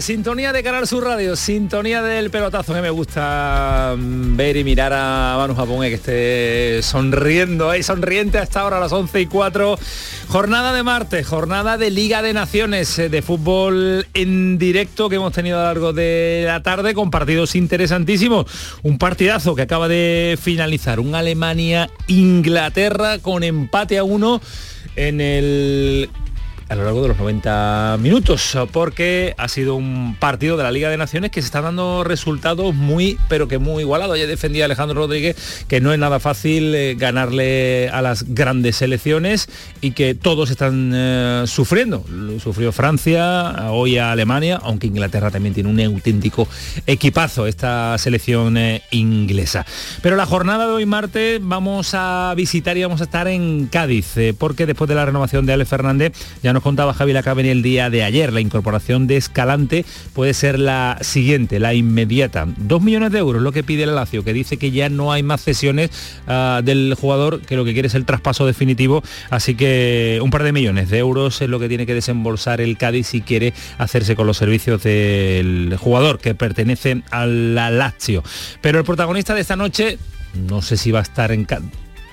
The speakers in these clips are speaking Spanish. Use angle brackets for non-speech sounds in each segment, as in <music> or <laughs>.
Sintonía de Canal Sur Radio, sintonía del pelotazo que me gusta mm, ver y mirar a Manu Japón, eh, que esté sonriendo, ahí sonriente hasta ahora a las 11 y 4. Jornada de martes, jornada de Liga de Naciones eh, de fútbol en directo que hemos tenido a lo largo de la tarde con partidos interesantísimos. Un partidazo que acaba de finalizar, un Alemania-Inglaterra con empate a uno en el a lo largo de los 90 minutos, porque ha sido un partido de la Liga de Naciones que se está dando resultados muy, pero que muy igualados. Ya defendía Alejandro Rodríguez que no es nada fácil eh, ganarle a las grandes selecciones y que todos están eh, sufriendo. Lo Sufrió Francia, hoy a Alemania, aunque Inglaterra también tiene un auténtico equipazo, esta selección eh, inglesa. Pero la jornada de hoy martes vamos a visitar y vamos a estar en Cádiz, porque después de la renovación de Ale Fernández, ya nos contaba Javi Lacabeni el día de ayer, la incorporación de Escalante puede ser la siguiente, la inmediata. Dos millones de euros lo que pide el Lazio, que dice que ya no hay más cesiones ah, del jugador, que lo que quiere es el traspaso definitivo, así que un par de millones de euros es lo que tiene que desembolsar el Cádiz si quiere hacerse con los servicios del jugador que pertenece a la Lazio. Pero el protagonista de esta noche, no sé si va a estar en.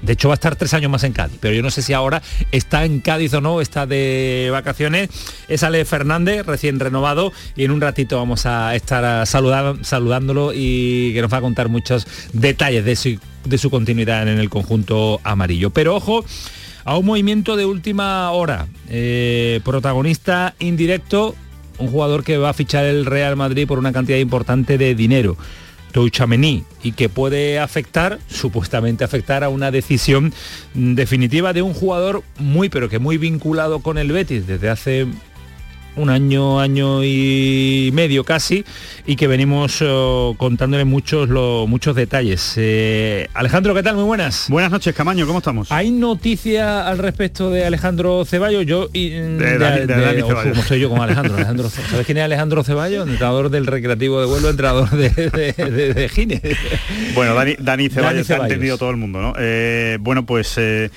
De hecho va a estar tres años más en Cádiz, pero yo no sé si ahora está en Cádiz o no, está de vacaciones. Es Ale Fernández, recién renovado, y en un ratito vamos a estar a saludar- saludándolo y que nos va a contar muchos detalles de su, de su continuidad en el conjunto amarillo. Pero ojo a un movimiento de última hora. Eh, protagonista indirecto, un jugador que va a fichar el Real Madrid por una cantidad importante de dinero. Touchamení y que puede afectar, supuestamente afectar a una decisión definitiva de un jugador muy pero que muy vinculado con el Betis desde hace un año, año y medio casi, y que venimos eh, contándole muchos, lo- muchos detalles. Eh, Alejandro, ¿qué tal? Muy buenas. Buenas noches, Camaño, ¿cómo estamos? ¿Hay noticia al respecto de Alejandro Ceballos? Yo y, de, Dani- de como soy yo con Alejandro. <laughs> Alejandro ¿Sabes quién es Alejandro Ceballos? Entrenador del Recreativo de Huelva, entrenador de, de, de- de Gines. Bueno, Dani, Dani Ceballos, Dani ha entendido todo el mundo, ¿no? Eh, bueno, pues eh,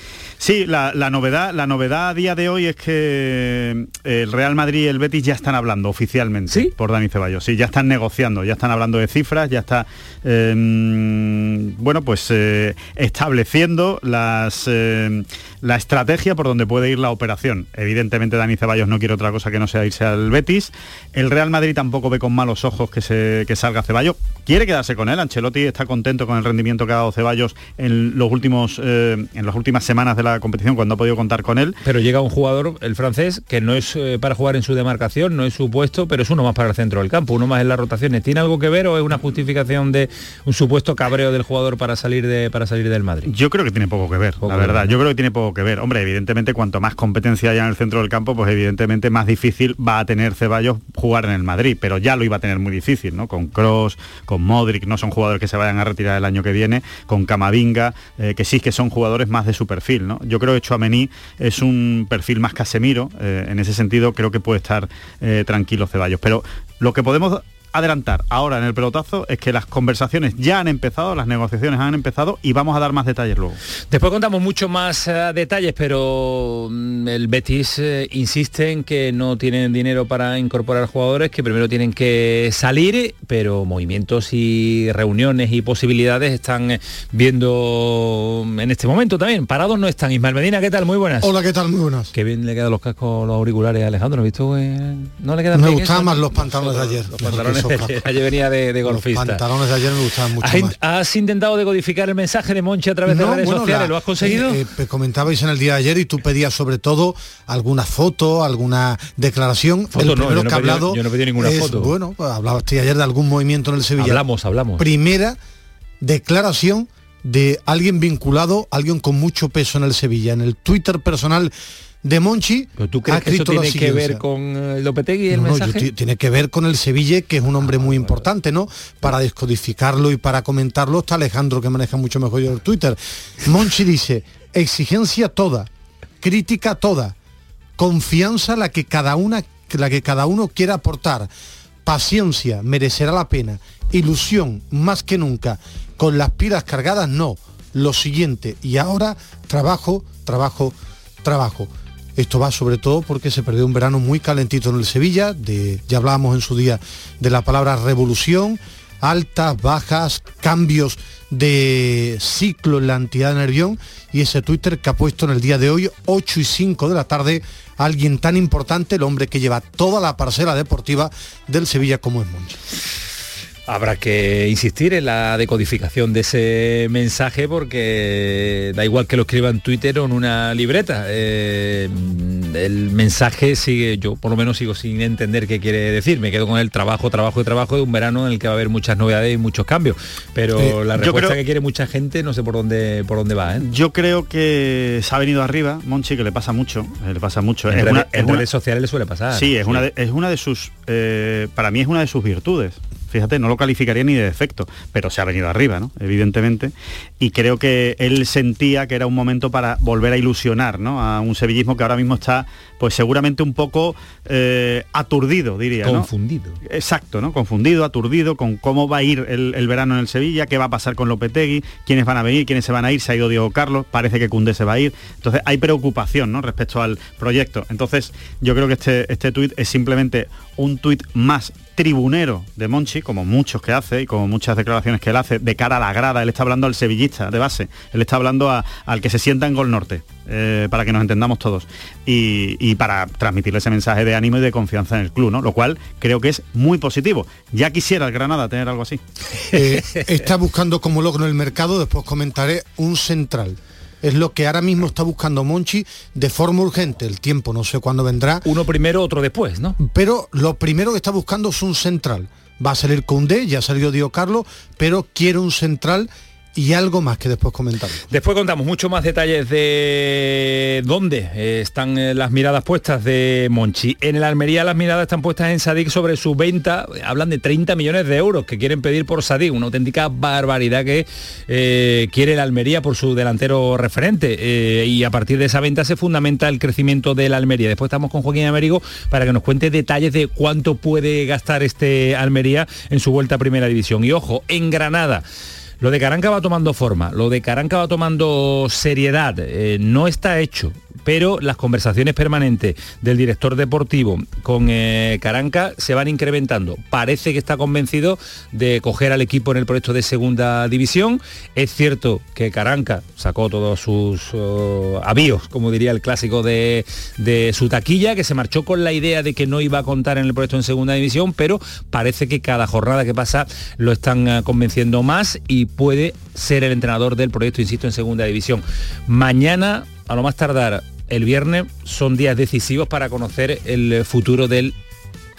sí, la, la novedad, la novedad a día de hoy es que el Real Madrid y el Betis ya están hablando oficialmente ¿Sí? por Dani Ceballos. Sí, ya están negociando, ya están hablando de cifras, ya está eh, bueno, pues eh, estableciendo las eh, la estrategia por donde puede ir la operación. Evidentemente Dani Ceballos no quiere otra cosa que no sea irse al Betis. El Real Madrid tampoco ve con malos ojos que, se, que salga Ceballos. Quiere quedarse con él. Ancelotti está contento con el rendimiento que ha dado Ceballos en los últimos eh, en las últimas semanas de la competición cuando ha podido contar con él. Pero llega un jugador, el francés, que no es eh, para jugar en su demarcación, no es su puesto, pero es uno más para el centro del campo, uno más en las rotaciones. ¿Tiene algo que ver o es una justificación de un supuesto cabreo del jugador para salir de para salir del Madrid? Yo creo que tiene poco que ver, Poco la ver, verdad. ¿no? Yo creo que tiene poco que ver. Hombre, evidentemente cuanto más competencia haya en el centro del campo, pues evidentemente más difícil va a tener Ceballos jugar en el Madrid, pero ya lo iba a tener muy difícil, ¿no? Con Cross, con Modric, no son jugadores que se vayan a retirar el año que viene, con Camavinga, eh, que sí que son jugadores más de su perfil, ¿no? Yo creo que Chouameni es un perfil más Casemiro, eh, en ese sentido creo que puede estar eh, tranquilo Ceballos, pero lo que podemos adelantar ahora en el pelotazo es que las conversaciones ya han empezado, las negociaciones han empezado y vamos a dar más detalles luego. Después contamos mucho más eh, detalles, pero mm, el Betis eh, insiste en que no tienen dinero para incorporar jugadores, que primero tienen que salir, pero movimientos y reuniones y posibilidades están eh, viendo en este momento también. Parados no están. Ismael Medina, ¿qué tal? Muy buenas. Hola, ¿qué tal? Muy buenas. Qué bien le quedan los cascos, los auriculares a Alejandro, ¿has visto? eh? No le quedan Me bien gustaban eso? más los pantalones de ayer. Los pantalones <laughs> ayer venía de, golfista. Los pantalones de ayer me gustaban mucho ¿Has, más. ¿Has intentado decodificar el mensaje de Monchi a través de redes sociales? ¿Lo has conseguido? Eh, eh, comentabais en el día de ayer y tú pedías sobre todo alguna foto, alguna declaración. Foto el primero no, que ha hablado. Yo no pedí ninguna foto. Bueno, pues hablabas ayer de algún movimiento en el Sevilla. Hablamos, hablamos. Primera declaración de alguien vinculado, alguien con mucho peso en el Sevilla. En el Twitter personal de Monchi. ¿Pero tú crees que eso tiene que ver con el eh, Lopetegui y el mensaje? tiene que ver con el Sevilla, que es un hombre muy importante, ¿no? Para descodificarlo y para comentarlo está Alejandro, que maneja mucho mejor yo el Twitter. Monchi dice, exigencia toda, crítica toda, confianza la que cada una la que cada uno quiera aportar, paciencia, merecerá la pena, ilusión, más que nunca, con las pilas cargadas, no, lo siguiente, y ahora trabajo, trabajo, trabajo. Esto va sobre todo porque se perdió un verano muy calentito en el Sevilla, de, ya hablábamos en su día de la palabra revolución, altas, bajas, cambios de ciclo en la entidad de Nervión y ese Twitter que ha puesto en el día de hoy, 8 y 5 de la tarde, alguien tan importante, el hombre que lleva toda la parcela deportiva del Sevilla como es Monchi. Habrá que insistir en la decodificación de ese mensaje porque da igual que lo escriba en Twitter o en una libreta. Eh, el mensaje sigue, yo por lo menos sigo sin entender qué quiere decir. Me quedo con el trabajo, trabajo y trabajo de un verano en el que va a haber muchas novedades y muchos cambios. Pero la respuesta que quiere mucha gente no sé por dónde por dónde va. ¿eh? Yo creo que se ha venido arriba, Monchi, que le pasa mucho. Le pasa mucho. En, redes sociales le suele pasar. Sí, es, Una, de, es una de sus, eh, para mí es una de sus virtudes fíjate, no lo calificaría ni de defecto, pero se ha venido arriba, ¿no? Evidentemente. Y creo que él sentía que era un momento para volver a ilusionar, ¿no? A un sevillismo que ahora mismo está, pues seguramente un poco eh, aturdido, diría. Confundido. Exacto, ¿no? Confundido, aturdido con cómo va a ir el, verano en el Sevilla, qué va a pasar con Lopetegui, quiénes van a venir, quiénes se van a ir, se ha ido Diego Carlos, parece que Cundé se va a ir. Entonces hay preocupación, ¿no? Respecto al proyecto. Entonces yo creo que este, este tuit es simplemente un tuit más tribunero de Monchi, como muchos que hace y como muchas declaraciones que él hace de cara a la grada. Él está hablando al sevillista de base, él está hablando al que se sienta en Gol Norte, eh, para que nos entendamos todos. Y, para transmitirle ese mensaje de ánimo y de confianza en el club, ¿no? Lo cual creo que es muy positivo. Ya quisiera el Granada tener algo así. Eh, está buscando como logro el mercado, después comentaré, un central es lo que ahora mismo está buscando Monchi de forma urgente. El tiempo no sé cuándo vendrá. Uno primero, otro después, ¿no? Pero lo primero que está buscando es un central. Va a salir Cundé, ya salió Dio Carlos, pero quiere un central y algo más que después comentamos. Después contamos mucho más detalles de dónde eh, están eh, las miradas puestas de Monchi. En el Almería las miradas están puestas en Sadik sobre su venta. Hablan de 30 millones de euros que quieren pedir por Sadik, una auténtica barbaridad que eh, quiere el Almería por su delantero referente. y a partir de esa venta se fundamenta el crecimiento del Almería. Después estamos con Joaquín Américo para que nos cuente detalles de cuánto puede gastar este Almería en su vuelta a Primera División. Y ojo, en Granada. Lo de Caranca va tomando forma, lo de Caranca va tomando seriedad, eh, no está hecho pero las conversaciones permanentes del director deportivo con eh, Caranca se van incrementando. Parece que está convencido de coger al equipo en el proyecto de segunda división. Es cierto que Caranca sacó todos sus oh, avíos, como diría el clásico de, su taquilla, que se marchó con la idea de que no iba a contar en el proyecto en segunda división, pero parece que cada jornada que pasa lo están eh, convenciendo más y puede ser el entrenador del proyecto, insisto, en segunda división. Mañana, a lo más tardar, el viernes son días decisivos para conocer el futuro del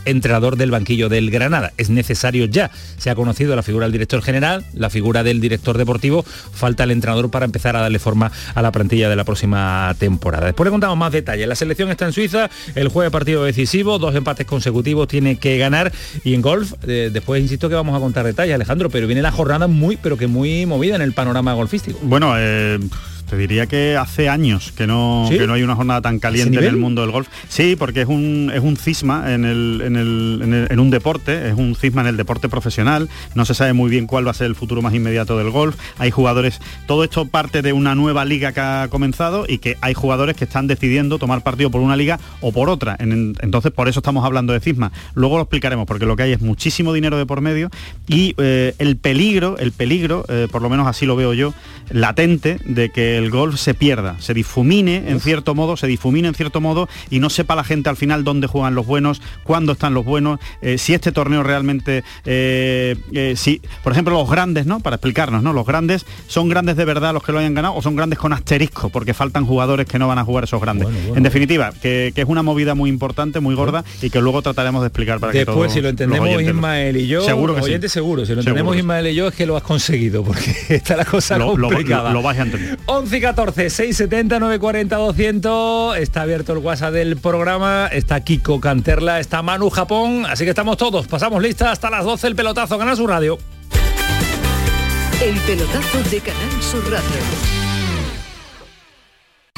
entrenador del banquillo del Granada. Es necesario ya. Se ha conocido la figura del director general, la figura del director deportivo. Falta el entrenador para empezar a darle forma a la plantilla de la próxima temporada. Después le contamos más detalles. La selección está en Suiza, el jueves partido decisivo, dos empates consecutivos tiene que ganar. Y en golf, eh, después insisto que vamos a contar detalles, Alejandro, pero viene la jornada muy, pero que muy movida en el panorama golfístico. Bueno, eh te diría que hace años que no, que no hay una jornada tan caliente en el mundo del golf. Sí, porque es un, es un cisma en, el, en, el, en, un deporte, es un cisma en el deporte profesional. No se sabe muy bien cuál va a ser el futuro más inmediato del golf. Hay jugadores, todo esto parte de una nueva liga que ha comenzado y que hay jugadores que están decidiendo tomar partido por una liga o por otra. entonces, por eso estamos hablando de cisma. Luego lo explicaremos, porque lo que hay es muchísimo dinero de por medio y eh, el peligro, el peligro, eh, por lo menos así lo veo yo, latente de que que el golf se pierda, se difumine en cierto modo, se difumine en cierto modo y no sepa la gente al final dónde juegan los buenos, cuándo están los buenos, eh, si este torneo realmente, eh, eh, si, por ejemplo, los grandes, ¿no? Para explicarnos, ¿no? Los grandes son grandes de verdad los que lo hayan ganado o son grandes con asterisco, porque faltan jugadores que no van a jugar esos grandes. en definitiva, que, es una movida muy importante, muy gorda y que luego trataremos de explicar para que todos si lo entendemos Ismael y yo, seguro que oyente seguro, si lo entendemos Ismael y yo es que lo has conseguido, porque <laughs> está la cosa complicada. Lo, vais a entender. <laughs> 11 y 14, 670 940 200, está abierto el WhatsApp del programa, está Kiko Canterla, está Manu Japón, así que estamos todos, pasamos lista hasta las 12 el pelotazo, gana su radio. El pelotazo de Canal Sur Radio.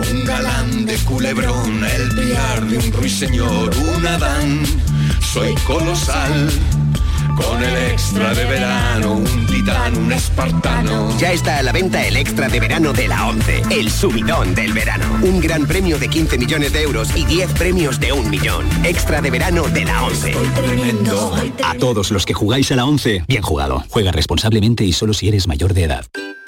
un galán de culebrón, el piar de un ruiseñor, un Adán, soy colosal. Con el extra de verano, un titán, un espartano. Ya está a la venta el extra de verano de la 11, el subidón del verano. Un gran premio de 15 millones de euros y 10 premios de un millón. Extra de verano de la 11. A todos los que jugáis a la 11, bien jugado. Juega responsablemente y solo si eres mayor de edad.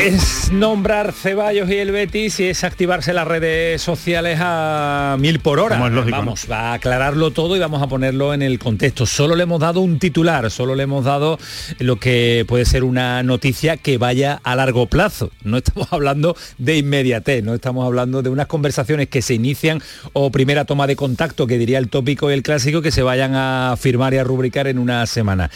Es nombrar Ceballos y el Betis y es activarse las redes sociales a mil por hora. vamos, va a aclararlo todo y vamos a ponerlo en el contexto. Solo le hemos dado un titular, solo le hemos dado lo que puede ser una noticia que vaya a largo plazo. No estamos hablando de inmediatez, no estamos hablando de unas conversaciones que se inician o primera toma de contacto, que diría el tópico y el clásico, que se vayan a firmar y a rubricar en una semana.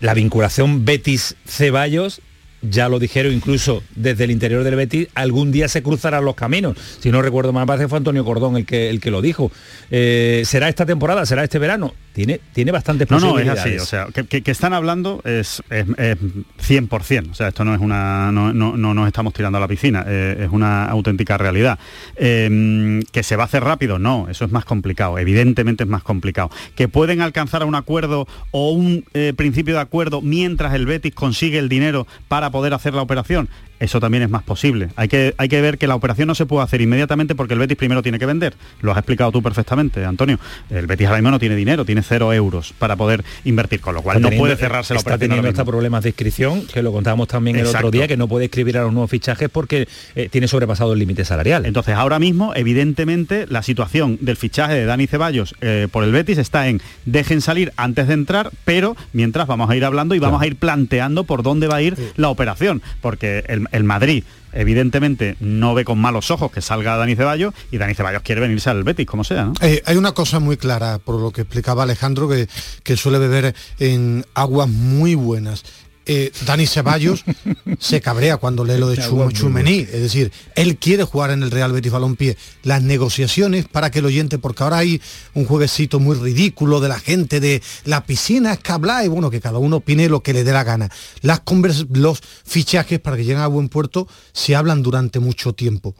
La vinculación Betis-Ceballos ya lo dijeron incluso desde el interior del Betis, algún día se cruzarán los caminos. Si no recuerdo mal, parece fue Antonio Cordón el que, el que lo dijo. Eh, ¿Será esta temporada? ¿Será este verano? tiene, tiene bastantes posibilidades. No, no, es así. O sea, que, están hablando es, es, 100%. O sea, esto no es una... No, no, nos estamos tirando a la piscina. Eh, es una auténtica realidad. Em, ¿Que se va a hacer rápido? No, eso es más complicado. Evidentemente es más complicado. ¿Que pueden alcanzar un acuerdo o un eh, principio de acuerdo mientras el Betis consigue el dinero para poder hacer la operación? Eso también es más posible. Hay que, hay que ver que la operación no se puede hacer inmediatamente porque el Betis primero tiene que vender. Lo has explicado tú perfectamente, Antonio. El Betis ahora mismo no tiene dinero, tiene cero euros para poder invertir, con lo cual no puede cerrarse la operación. Está teniendo estos problemas de inscripción, que lo contábamos también el otro día, que no puede escribir a los nuevos fichajes porque eh, tiene sobrepasado el límite salarial. Entonces ahora mismo, evidentemente, la situación del fichaje de Dani Ceballos eh, por el Betis está en dejen salir antes de entrar, pero mientras vamos a ir hablando y vamos a ir planteando por dónde va a ir la operación, porque el, el Madrid evidentemente no ve con malos ojos que salga Dani Ceballos y Dani Ceballos quiere venirse al Betis, como sea. Eh, hay una cosa muy clara, por lo que explicaba Alejandro, que, que suele beber en aguas muy buenas eh, Dani Ceballos <laughs> se cabrea cuando lee lo de Chumení. Es decir, él quiere jugar en el Real Betis Balompié. Las negociaciones para que el oyente, porque ahora hay un jueguecito muy ridículo de la gente de la piscina es que habla y bueno, que cada uno opine lo que le dé la gana. Las los fichajes para que lleguen a buen puerto se hablan durante mucho tiempo.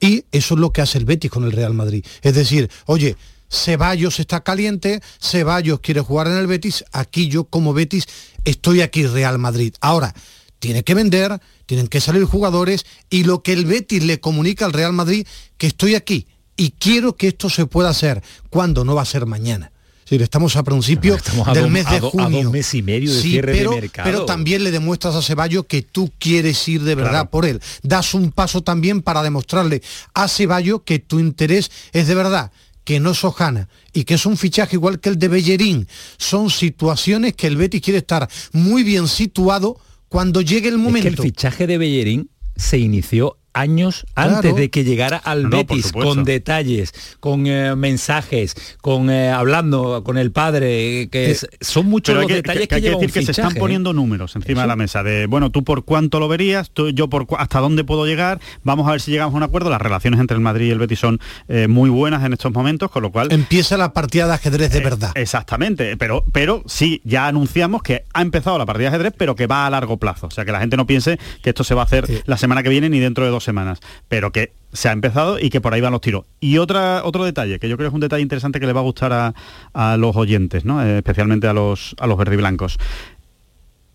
Y eso es lo que hace el Betis con el Real Madrid. Es decir, oye, Ceballos está caliente, Ceballos quiere jugar en el Betis, aquí yo como Betis estoy aquí Real Madrid. Ahora, tiene que vender, tienen que salir jugadores y lo que el Betis le comunica al Real Madrid, que estoy aquí y quiero que esto se pueda hacer, cuando no va a ser mañana decir, estamos a Estamos a del dos- mes de a do- a junio. dos meses y medio de Sí, cierre de pero, mercado. pero también le demuestras a Ceballos que tú quieres ir de verdad Claro. por él. Das un paso también para demostrarle a Ceballos que tu interés es de verdad que no es Ojana y que es un fichaje igual que el de Bellerín. Son situaciones que el Betis quiere estar muy bien situado cuando llegue el Es momento. que el fichaje de Bellerín se inició años Claro. antes de que llegara al No, Betis, con detalles, con eh, mensajes, con eh, hablando con el padre, que es- son muchos los que, detalles que, que- que hay que lleva decir un que se están poniendo números encima de la mesa de bueno tú por cuánto lo verías tú- yo por hasta dónde puedo llegar vamos a ver si llegamos a un acuerdo las relaciones entre el Madrid y el Betis son eh, muy buenas en estos momentos con lo cual Empieza la partida de ajedrez de verdad. Exactamente, pero, pero sí, ya anunciamos que ha empezado la partida de ajedrez, pero que va a largo plazo. O sea, que la gente no piense que esto se va a hacer la semana que viene ni dentro de dos semanas, pero que se ha empezado y que por ahí van los tiros. Y otra, otro detalle, que yo creo que es un detalle interesante que le va a gustar a, a los oyentes, ¿no? Eh, especialmente a los, a los verdiblancos.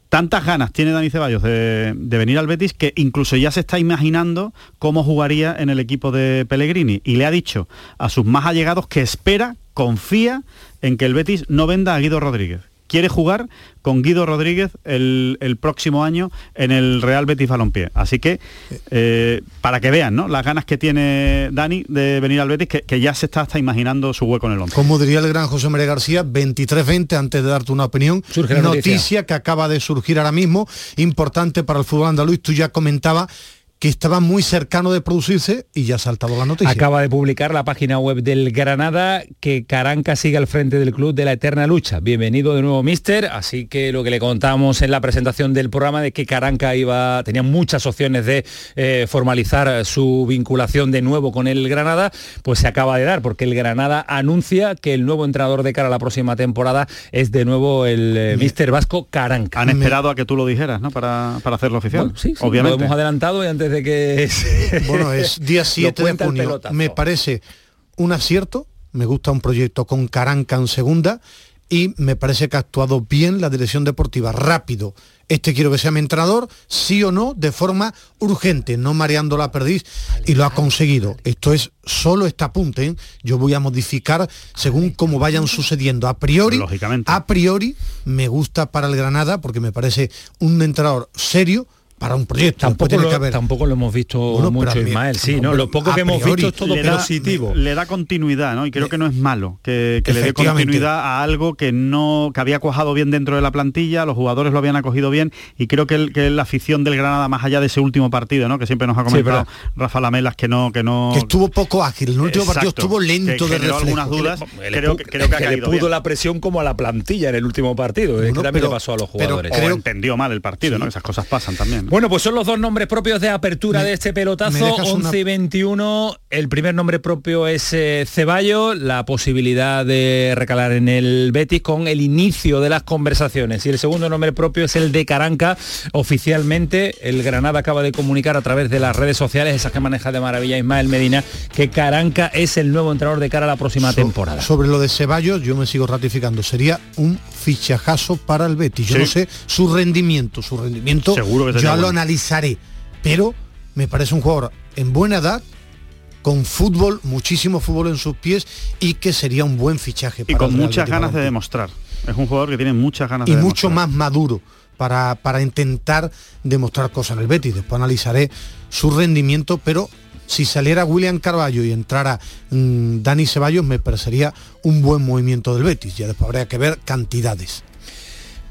Tantas ganas tiene Dani Ceballos de, de venir al Betis que incluso ya se está imaginando cómo jugaría en el equipo de Pellegrini y le ha dicho a sus más allegados que espera, confía en que el Betis no venda a Guido Rodríguez. Quiere jugar con Guido Rodríguez el, el próximo año en el Real Betis Balompié. Así que, eh, para que vean ¿no? las ganas que tiene Dani de venir al Betis, que, que ya se está hasta imaginando su hueco en el once. Como diría el gran José María García, 23-20, antes de darte una opinión, Surge la noticia. que acaba de surgir ahora mismo, importante para el fútbol andaluz. Tú ya comentabas que estaba muy cercano de producirse y ya ha saltado la noticia. Acaba de publicar la página web del Granada que Caranca sigue al frente del club de la eterna lucha. Bienvenido de nuevo, mister. Así que lo que le contamos en la presentación del programa de que Caranca iba, tenía muchas opciones de eh, formalizar su vinculación de nuevo con el Granada, pues se acaba de dar, porque el Granada anuncia que el nuevo entrenador de cara a la próxima temporada es de nuevo el eh, mister vasco Caranca. Han esperado a que tú lo dijeras, ¿no? Para, para hacerlo oficial. Bueno, sí, sí, obviamente. Lo hemos adelantado y antes de que... <laughs> Bueno, es día Lo 7 de junio. Me parece un acierto, me gusta un proyecto con Caranca en segunda y me parece que ha actuado bien la dirección deportiva, rápido. Este quiero que sea mi entrenador, sí o no, de forma urgente, no mareando la perdiz, y lo ha conseguido. Esto es solo este apunte, ¿eh? yo voy a modificar según cómo vayan sucediendo. A priori, Lógicamente. a priori, me gusta para el Granada porque me parece un entrenador serio para un proyecto. Tampoco tiene lo, que haber- tampoco lo hemos visto Bueno, mucho, Ismael. Sí, ¿no? Lo poco que hemos priori visto es todo le da- positivo. le da continuidad, ¿no? Y creo que no es malo que, que le dé continuidad a algo que no que había cuajado bien dentro de la plantilla, los jugadores lo habían acogido bien y creo que, el- que la afición del Granada más allá de ese último partido, ¿no? Que siempre nos ha comentado verdad. Rafa Lamelas que no que no que estuvo poco ágil. El último partido estuvo lento que de reflejo. algunas dudas. Le creo que creo que ha que le pudo bien. la presión como a la plantilla en el último partido. es Bueno, que también pero- le pasó a los pero jugadores. O entendió mal el partido, ¿no? Esas cosas pasan también. ¿No? Bueno, pues son los dos nombres propios de apertura Me- de este pelotazo, dejas una- 11 y 21. El primer nombre propio es eh, Ceballos, la posibilidad de recalar en el Betis con el inicio de las conversaciones. Y el segundo nombre propio es el de Caranca. Oficialmente, el Granada acaba de comunicar a través de las redes sociales, esas que maneja de maravilla Ismael Medina, que Caranca es el nuevo entrenador de cara a la próxima So- temporada. Sobre lo de Ceballos, yo me sigo ratificando. Sería un fichajazo para el Betis. Yo Sí. no sé su rendimiento. Su rendimiento Seguro que yo lo bueno. analizaré. Pero me parece un jugador en buena edad, con fútbol, muchísimo fútbol en sus pies y que sería un buen fichaje. y para con el Real muchas ganas de demostrar. Es un jugador que tiene muchas ganas y de mucho demostrar. más maduro para, para intentar demostrar cosas en el Betis. Después analizaré su rendimiento, pero si saliera William Carballo y entrara mm, Dani Ceballos, me parecería un buen movimiento del Betis. Ya después habría que ver cantidades.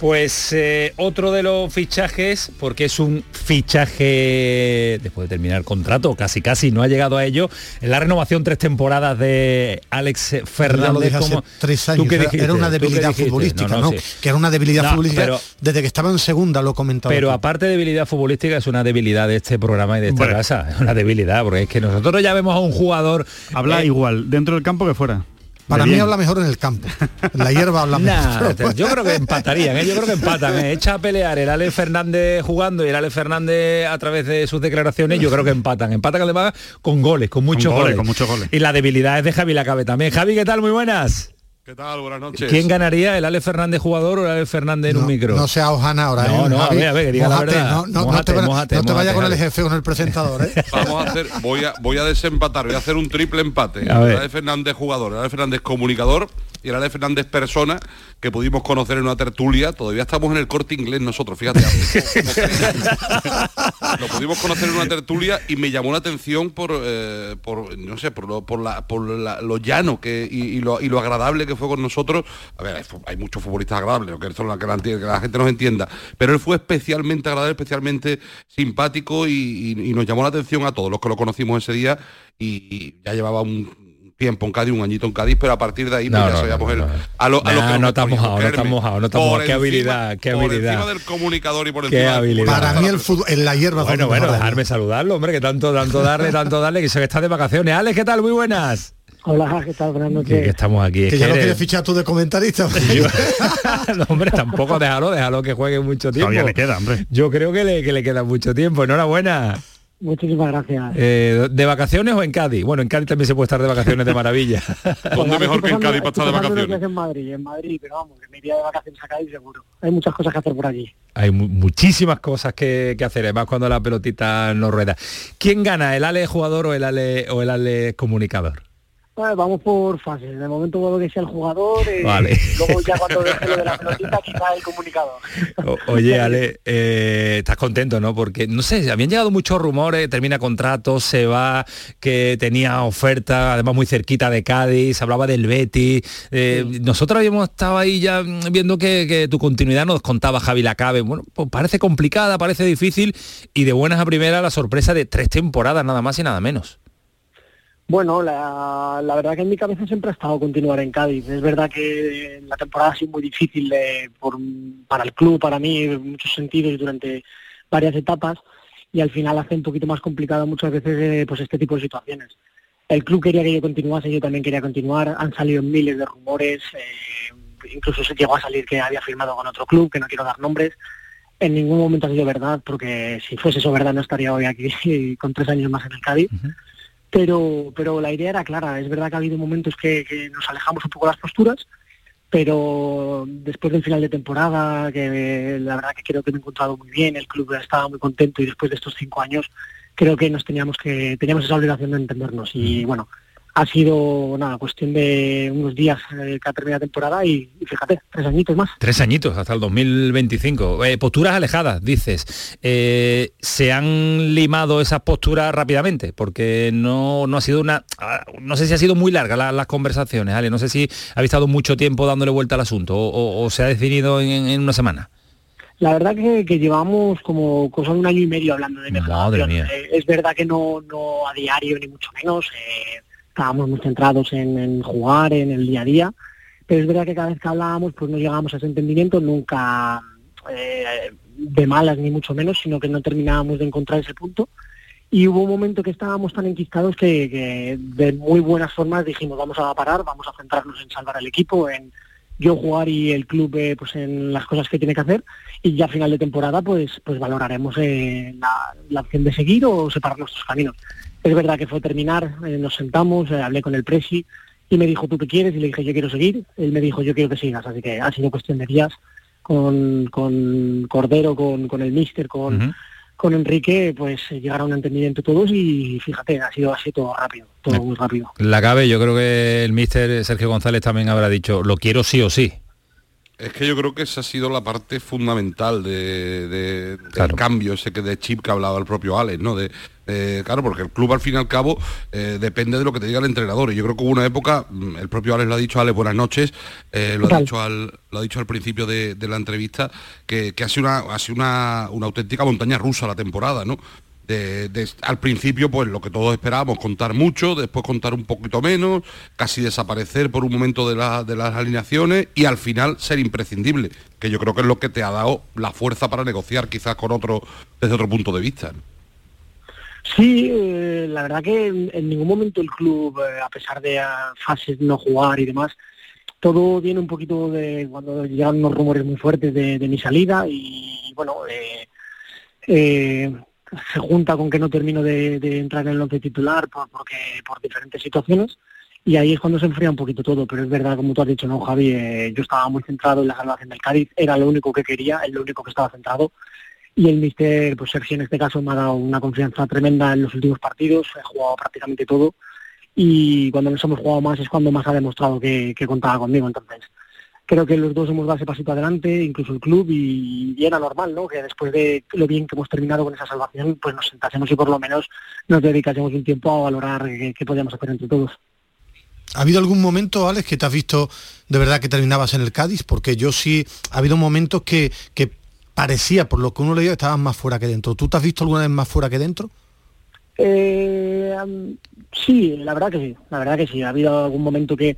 Pues eh, otro de los fichajes, porque es un fichaje después de terminar contrato, casi casi no ha llegado a ello, en la renovación tres temporadas de Alex Fernández. como- tres ¿Tú años. qué Era, dijiste? era una ¿Tú qué debilidad futbolística, No, ¿no? no, sí. Que era una debilidad No, futbolística pero- desde que estaba en segunda, lo comentaba. Pero aparte de debilidad futbolística, es una debilidad de este programa y de esta Bueno. casa. Es una debilidad, porque es que nosotros ya vemos a un jugador... Habla eh, igual dentro del campo que fuera. Para mí habla mejor en el campo. En la hierba habla <laughs> mejor. yo creo que empatarían, ¿eh? yo creo que empatan. ¿eh? Echa a pelear el Alex Fernández jugando y el Alex Fernández a través de sus declaraciones, yo creo que empatan. Empatan además con goles, con muchos goles, goles. con muchos goles. Y la debilidad es de Javi Lacabe también. Javi, ¿qué tal? Muy buenas. ¿Qué tal? Buenas noches. ¿Quién ganaría, el Ale Fernández jugador o el Ale Fernández en un micro? No sea Ojana ahora, No, ¿eh? no, a ver, a ver, la verdad. No, no, no Mójate, te, va- mójate, no te vayas con el jefe, con el presentador, ¿eh? <laughs> Vamos a hacer, voy a, voy a desempatar, voy a hacer un triple empate. A El. Ale Fernández jugador, el Ale Fernández comunicador y el Ale Fernández persona que pudimos conocer en una tertulia. Todavía estamos en el corte inglés nosotros, fíjate. <laughs> <laughs> lo pudimos conocer en una tertulia y me llamó la atención por, eh, por no sé, por lo, por la, por la- lo llano que, y, y lo, y lo agradable que fue con nosotros. A ver, hay, muchos futbolistas agradables, que, esto la- que la, que la gente nos entienda, pero él fue especialmente agradable, especialmente simpático y, y- y nos llamó la atención a todos los que lo conocimos ese día y, y ya llevaba un tiempo en Cádiz, un añito en Cádiz, pero a partir de ahí pues, No, ya no, sabíamos no, el- no. a lo, a lo que no está mojado, no está mojado, no está mojado. Qué encima- habilidad, qué Por habilidad. encima del comunicador y por Qué encima del habilidad. Para mí el fútbol, en la hierba. Bueno, bueno, dejarme saludarlo, hombre, que tanto, tanto darle, tanto darle, que sé que está de vacaciones. Alex, ¿qué tal? Muy buenas. Hola, ¿qué tal? Buenas Que, noches. que estamos aquí. es Que ya lo eres- quieres fichar tú de comentarista. No, <laughs> <laughs> hombre, tampoco déjalo, déjalo que juegue mucho tiempo. Todavía le queda, hombre. Yo creo que le, que le queda mucho tiempo. Enhorabuena. Muchísimas gracias. Eh, ¿De vacaciones o en Cádiz? Bueno, en Cádiz también se puede estar de vacaciones de maravilla. <laughs> ¿Dónde mejor que en Cádiz para estar de vacaciones? en Madrid, en Madrid, pero vamos, que me iría de vacaciones a Cádiz seguro. Hay muchas cosas que hacer por allí. Hay mu- muchísimas cosas que, que hacer, además cuando la pelotita no rueda. ¿Quién gana, el Ale jugador o el Ale, o el Ale comunicador? Bueno, vamos por fases. De momento puedo que sea el jugador. eh, Vale. Luego ya cuando deje lo de la pelotita, quizá el comunicador. O- oye, Ale, eh, estás contento, ¿no? Porque, no sé, habían llegado muchos rumores, termina contrato, se va, que tenía oferta, además muy cerquita de Cádiz, hablaba del Betis. eh, Nosotros habíamos estado ahí ya mm, viendo que, que tu continuidad nos contaba Javi Lacabe. Bueno, pues parece complicada, parece difícil y de buenas a primeras la sorpresa de tres temporadas, nada más y nada menos. Bueno, la, la verdad que en mi cabeza siempre ha estado continuar en Cádiz. Es verdad que la temporada ha sido muy difícil eh, por- para el club, para mí, en muchos sentidos durante varias etapas y al final hace un poquito más complicado muchas veces eh, pues este tipo de situaciones. El club quería que yo continuase, yo también quería continuar, han salido miles de rumores, eh, incluso se llegó a salir que había firmado con otro club, que no quiero dar nombres. En ningún momento ha sido verdad, porque si fuese eso verdad no estaría hoy aquí <laughs> con tres años más en el Cádiz pero pero la idea era clara. Es verdad que ha habido momentos que, que nos alejamos un poco de las posturas, pero después del final de temporada, que la verdad que creo que me he encontrado muy bien, el club estaba muy contento y después de estos cinco años creo que nos teníamos que teníamos esa obligación de entendernos y bueno ha sido nada cuestión de unos días eh, que ha terminado la temporada y, y fíjate tres añitos más Tres añitos, hasta el 2025. Eh, posturas alejadas, dices. Eh, ¿Se han limado esas posturas rápidamente? Porque no, no ha sido una... ah, No sé si ha sido muy larga la- las conversaciones, Ale. No sé si habéis estado mucho tiempo dándole vuelta al asunto o, o- o se ha definido en, en una semana. La verdad que, que llevamos como cosa de un año y medio hablando de Madre mejora. mía. es verdad que no, no a diario ni mucho menos. Estábamos muy centrados en, jugar, en el día a día. Pero es verdad que cada vez que hablábamos pues no llegábamos a ese entendimiento, nunca eh, de malas ni mucho menos, sino que no terminábamos de encontrar ese punto. Y hubo un momento que estábamos tan enquistados que, de muy buenas formas dijimos vamos a parar, vamos a centrarnos en salvar el equipo, en yo jugar y el club eh, pues en las cosas que tiene que hacer y ya a final de temporada pues pues valoraremos eh, la, la opción de seguir o separar nuestros caminos. Es verdad que fue terminar, eh, nos sentamos, eh, hablé con el presi y me dijo tú qué quieres y le dije yo quiero seguir, él me dijo yo quiero que sigas, así que ha sido cuestión de días con, con Cordero, con, con el míster, con, con Enrique, pues eh, llegar a un entendimiento todos y fíjate, ha sido así todo rápido, todo muy rápido. La cabe, yo creo que el míster Sergio González también habrá dicho, lo quiero sí o sí. Es que yo creo que esa ha sido la parte fundamental de, de- del cambio ese que de chip que hablaba el propio Alex, ¿no? De, de- claro, porque el club al fin y al cabo eh, depende de lo que te diga el entrenador. Y yo creo que hubo una época, mm, el propio Alex lo ha dicho, Alex, buenas noches, eh, lo, ha dicho al, lo ha dicho al principio de, de la entrevista, que, que ha sido, una, ha sido una, una auténtica montaña rusa la temporada, ¿no? De- de- al principio, pues lo que todos esperábamos, contar mucho, después contar un poquito menos, casi desaparecer por un momento de, la- de las alineaciones y al final ser imprescindible, que yo creo que es lo que te ha dado la fuerza para negociar quizás con otro, desde otro punto de vista. ¿no? Sí, eh, la verdad que en, ningún momento el club, eh, a pesar de ah, fases no jugar y demás, todo viene un poquito de cuando llegan unos rumores muy fuertes de, de mi salida y bueno, eh, eh, se junta con que no termino de, de entrar en el once titular por, porque, por diferentes situaciones y ahí es cuando se enfría un poquito todo, pero es verdad, como tú has dicho, ¿no, Javi? Eh, yo estaba muy centrado en la salvación del Cádiz, era lo único que quería, es lo único que estaba centrado, y el mister, pues Sergio en este caso me ha dado una confianza tremenda en los últimos partidos, he jugado prácticamente todo, y cuando nos hemos jugado más es cuando más ha demostrado que, contaba conmigo, entonces creo que los dos hemos dado ese pasito adelante, incluso el club, y, era normal, ¿no? Que después de lo bien que hemos terminado con esa salvación, pues nos sentásemos y por lo menos nos dedicásemos un tiempo a valorar qué, qué podíamos hacer entre todos. ¿Ha habido algún momento, Alex, que te has visto de verdad que terminabas en el Cádiz? Porque yo sí, ha habido momentos que, que parecía, por lo que uno leía, estabas más fuera que dentro. ¿Tú te has visto alguna vez más fuera que dentro? Eh, sí, la verdad que sí, la verdad que sí. Ha habido algún momento que,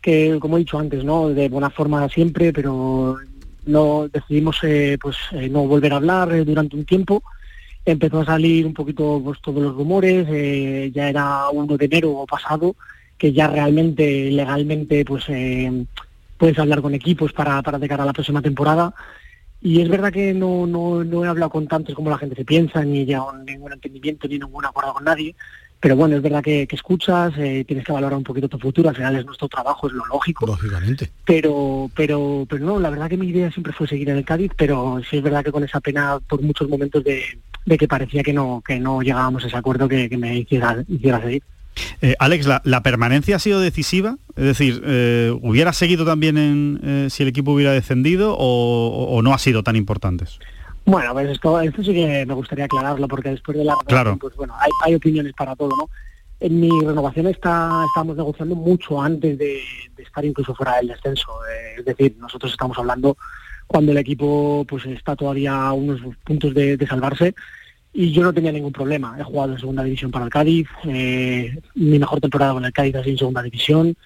que como he dicho antes, ¿no? De buena forma siempre, pero no decidimos eh, pues eh, no volver a hablar eh, durante un tiempo. Empezó a salir un poquito pues, todos los rumores, eh, ya era 1 de enero pasado, que ya realmente, legalmente, pues puedes hablar con equipos para, para de cara a la próxima temporada. Y es verdad que no, no, no he hablado con tantos como la gente se piensa, ni he llegado a ningún entendimiento, ni ningún acuerdo con nadie. Pero bueno, es verdad que, que escuchas, eh, tienes que valorar un poquito tu futuro, al final es nuestro trabajo, es lo lógico. Lógicamente. Pero, pero, pero no, la verdad que mi idea siempre fue seguir en el Cádiz, pero sí es verdad que con esa pena por muchos momentos de, de que parecía que no, que no llegábamos a ese acuerdo que, que me hiciera, hiciera seguir. Eh, Alex, ¿la, ¿la, permanencia ha sido decisiva? Es decir, eh, ¿hubiera seguido también en, eh, si el equipo hubiera descendido o, o, no ha sido tan importante? Bueno, pues esto, esto sí que me gustaría aclararlo porque después de la claro. pues bueno, hay, hay, opiniones para todo, ¿no? En mi renovación está, estamos negociando mucho antes de, de estar incluso fuera del descenso. Es decir, nosotros estamos hablando cuando el equipo pues está todavía a unos puntos de, de salvarse y yo no tenía ningún problema. He jugado en segunda división para el Cádiz, eh, mi mejor temporada con el Cádiz ha sido en segunda división,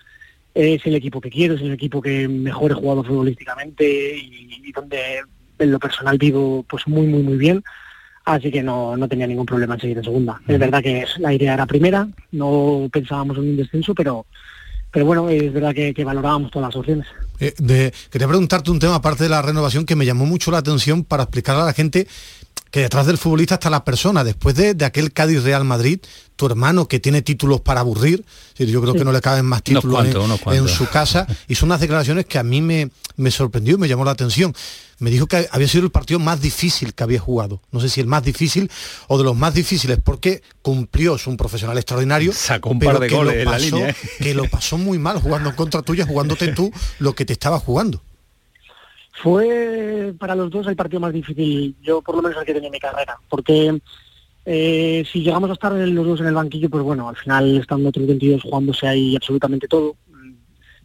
es el equipo que quiero, es el equipo que mejor he jugado futbolísticamente y, y donde en lo personal vivo pues muy muy muy bien, así que no, no tenía ningún problema en seguir en segunda. Es verdad que la idea era primera, no pensábamos en un descenso, pero pero bueno, es verdad que, que valorábamos todas las opciones. Eh, de, quería preguntarte un tema aparte de la renovación que me llamó mucho la atención para explicar a la gente que detrás del futbolista está la persona. Después de, de aquel Cádiz Real Madrid, tu hermano que tiene títulos para aburrir, yo creo que no le caben más títulos cuantos, en, en, su casa, <laughs> hizo unas declaraciones que a mí me, me sorprendió y me llamó la atención. Me dijo que había sido el partido más difícil que había jugado. No sé si el más difícil o de los más difíciles, porque cumplió, es un profesional extraordinario. Sacó un par de goles en la línea. ¿eh? Que lo pasó muy mal jugando en contra tuya, jugándote tú lo que te estaba jugando. Fue para los dos el partido más difícil, yo por lo menos el que tenía en mi carrera, porque eh, si llegamos a estar los dos en el banquillo, pues bueno, al final estando otros 22 jugándose ahí absolutamente todo,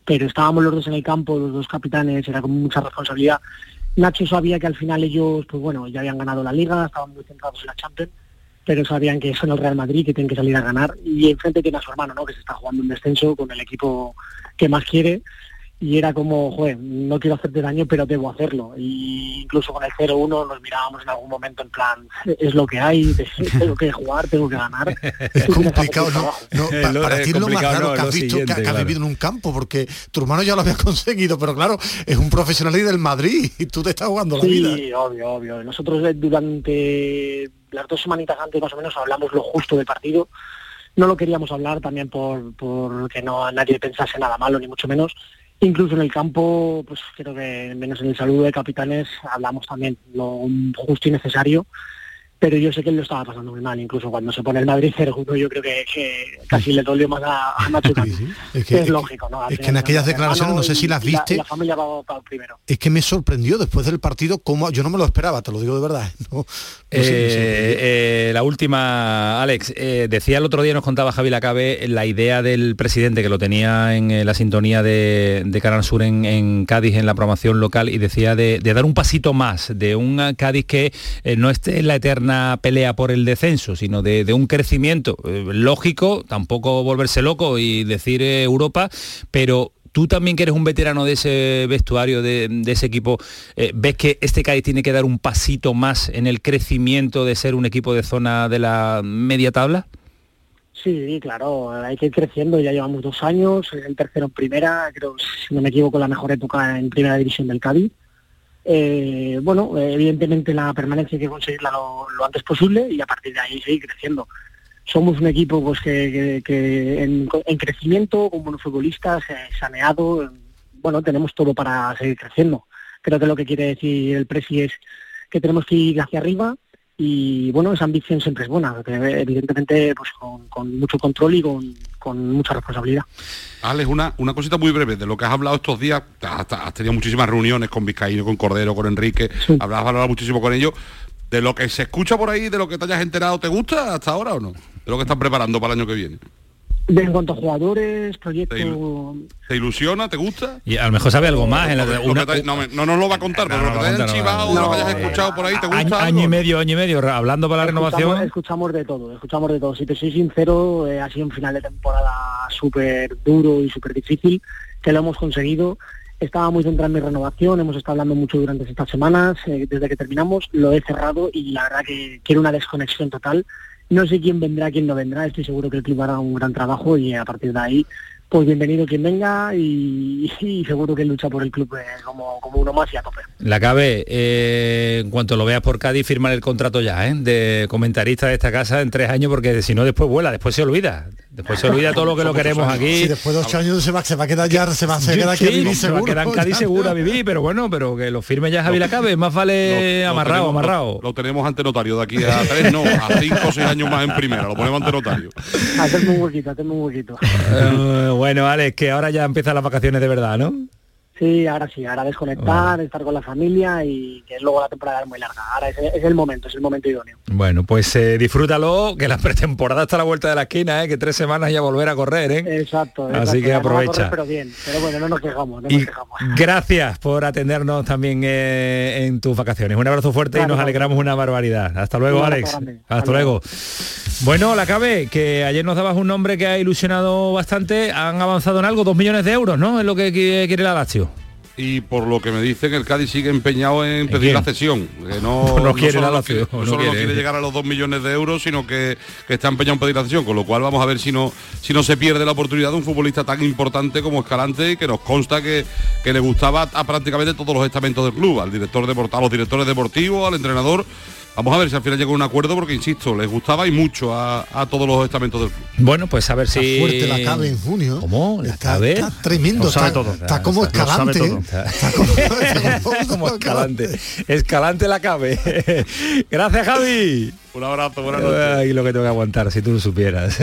pero estábamos los dos en el campo, los dos capitanes, era con mucha responsabilidad. Nacho sabía que al final ellos, pues bueno, ya habían ganado la liga, estaban muy centrados en la Champions, pero sabían que son el Real Madrid, que tienen que salir a ganar, y enfrente tiene a su hermano, ¿no? que se está jugando un descenso con el equipo que más quiere, y era como, joder, no quiero hacerte daño, pero debo hacerlo. Y incluso con el 0-1 nos mirábamos en algún momento en plan, es lo que hay, <laughs> tengo que jugar, tengo que ganar. <laughs> Es complicado, ¿no? no <laughs> para, para ti es lo más raro no, que has visto, que, que claro. has vivido en un campo, porque tu hermano ya lo había conseguido, pero claro, es un profesional y del Madrid y tú te estás jugando la sí, vida. Sí, obvio, obvio. Nosotros durante las dos semanitas antes más o menos hablamos lo justo del partido. No lo queríamos hablar también por, por que no nadie pensase nada malo, ni mucho menos Incluso en el campo, pues creo que menos en el saludo de capitanes hablamos también lo justo y necesario, pero yo sé que él lo estaba pasando muy mal, incluso cuando se pone el Madrid 0-1 yo creo que, que, casi le dolió más a, a Nacho sí, sí. Es, que, es, lógico, ¿no? Es que en aquellas declaraciones, no sé si las viste, la, la familia va, va, primero. Es que me sorprendió después del partido, como yo no me lo esperaba, te lo digo de verdad. <laughs> No, no eh, sé, eh, la última, Alex, eh, decía el otro día, nos contaba Javi Lacabe, la idea del presidente que lo tenía en eh, la sintonía de, de Canal Sur en, en, Cádiz, en la programación local, y decía de, de dar un pasito más, de un Cádiz que eh, no esté en la eterna pelea por el descenso, sino de, un crecimiento eh, lógico, tampoco volverse loco y decir eh, Europa, pero tú también que eres un veterano de ese vestuario, de, de ese equipo, eh, ¿ves que este Cádiz tiene que dar un pasito más en el crecimiento de ser un equipo de zona de la media tabla? Sí, claro, hay que ir creciendo, ya llevamos dos años, el tercero en primera, creo, si no me equivoco, la mejor época en primera división del Cádiz. Eh, bueno, evidentemente la permanencia hay que conseguirla lo, antes posible y a partir de ahí seguir creciendo. somos un equipo pues que, en, en crecimiento, con buenos futbolistas, eh, saneado, bueno, tenemos todo para seguir creciendo. Creo que lo que quiere decir el Presi es que tenemos que ir hacia arriba y bueno, esa ambición siempre es buena, evidentemente pues con, con mucho control y con, con mucha responsabilidad. Alex, una, una cosita muy breve de lo que has hablado estos días. Has, has tenido muchísimas reuniones con Vizcaíno, con Cordero, con Enrique. Habrás hablado muchísimo con ellos. De lo que se escucha por ahí, de lo que te hayas enterado, ¿te gusta hasta ahora o no? De lo que están preparando para el año que viene. De, en cuanto a jugadores, proyectos... ¿Te ilusiona? ¿Te gusta? Y a lo mejor sabe algo más. En la, te- no, no nos lo va a contar, pero lo que te hayan chivado, lo que hayas escuchado por ahí, ¿te gusta? año, algo? año y medio, año y medio, hablando para la Escuchamos, renovación. escuchamos de todo, escuchamos de todo. Si te soy sincero, eh, ha sido un final de temporada súper duro y súper difícil, que lo hemos conseguido. Estaba muy centrado en mi renovación, hemos estado hablando mucho durante estas semanas, eh, desde que terminamos, lo he cerrado y la verdad que quiero una desconexión total. No sé quién vendrá, quién no vendrá, estoy seguro que el club hará un gran trabajo y a partir de ahí, pues bienvenido quien venga y, <laughs> y seguro que lucha por el club eh, como, uno más y a tope. La cabe, eh, en cuanto lo veas por Cádiz, firmar el contrato ya, ¿eh? De comentarista de esta casa en tres años, porque si no después vuela, después se olvida. Después se olvida todo lo que lo queremos aquí. Si después de ocho años se va, se va a quedar ya, se va, se queda aquí a sí, vivir se va a seguro. quedar en Cádiz <laughs> seguro a vivir, pero bueno, pero que lo firme ya Javi Lacabe, más vale Lo amarrado, tenemos- amarrado. Lo, lo tenemos ante notario de aquí a tres, no, a cinco o seis años más en primera, lo ponemos ante notario. Hacerme un huequito, hacerme un huequito. Eh, bueno, Alex, que ahora ya empiezan las vacaciones de verdad, ¿no? Sí, ahora sí, ahora desconectar, estar con la familia y que luego la temporada es muy larga. Ahora es, es el momento, es el momento idóneo. Bueno, pues eh, disfrútalo, que la pretemporada está a la vuelta de la esquina, ¿eh? que tres semanas ya volver a correr, ¿eh? Exacto. Así exacto, que correr, aprovecha. pero bien, pero bueno, no nos quejamos, no nos quejamos. gracias por atendernos también eh, en tus vacaciones. Un abrazo fuerte y nos claro. alegramos una barbaridad. Hasta luego, Alex. grande. Hasta, Hasta luego. Bueno, la cabe, que ayer nos dabas un nombre que ha ilusionado bastante. Han avanzado en algo, dos millones de euros, ¿no? Es lo que qui- quiere la Lazio. Y por lo que me dicen, el Cádiz sigue empeñado en pedir quién? la cesión. Que no, <laughs> No quiere solo la quiere- no no solo no quiere. quiere llegar a los dos millones de euros, sino que, que está empeñado en pedir la cesión. Con lo cual vamos a ver si no, si no se pierde la oportunidad de un futbolista tan importante como Escalante, que nos consta que, que le gustaba a prácticamente todos los estamentos del club, al director deport- a los directores deportivos, al entrenador. Vamos a ver si al final llega a un acuerdo, porque insisto, les gustaba y mucho a, a todos los estamentos del club. Bueno, pues a ver si... Está fuerte la cabe en junio. ¿Cómo? ¿La Está, Cabe? está tremendo, Lo sabe está, todo. está como escalante. todo. ¿eh? Está como, <laughs> está como- como escalante. Escalante la cabe. <laughs> Gracias, Javi. Un abrazo, buenas noches. Ay, lo que tengo que aguantar, si tú lo supieras.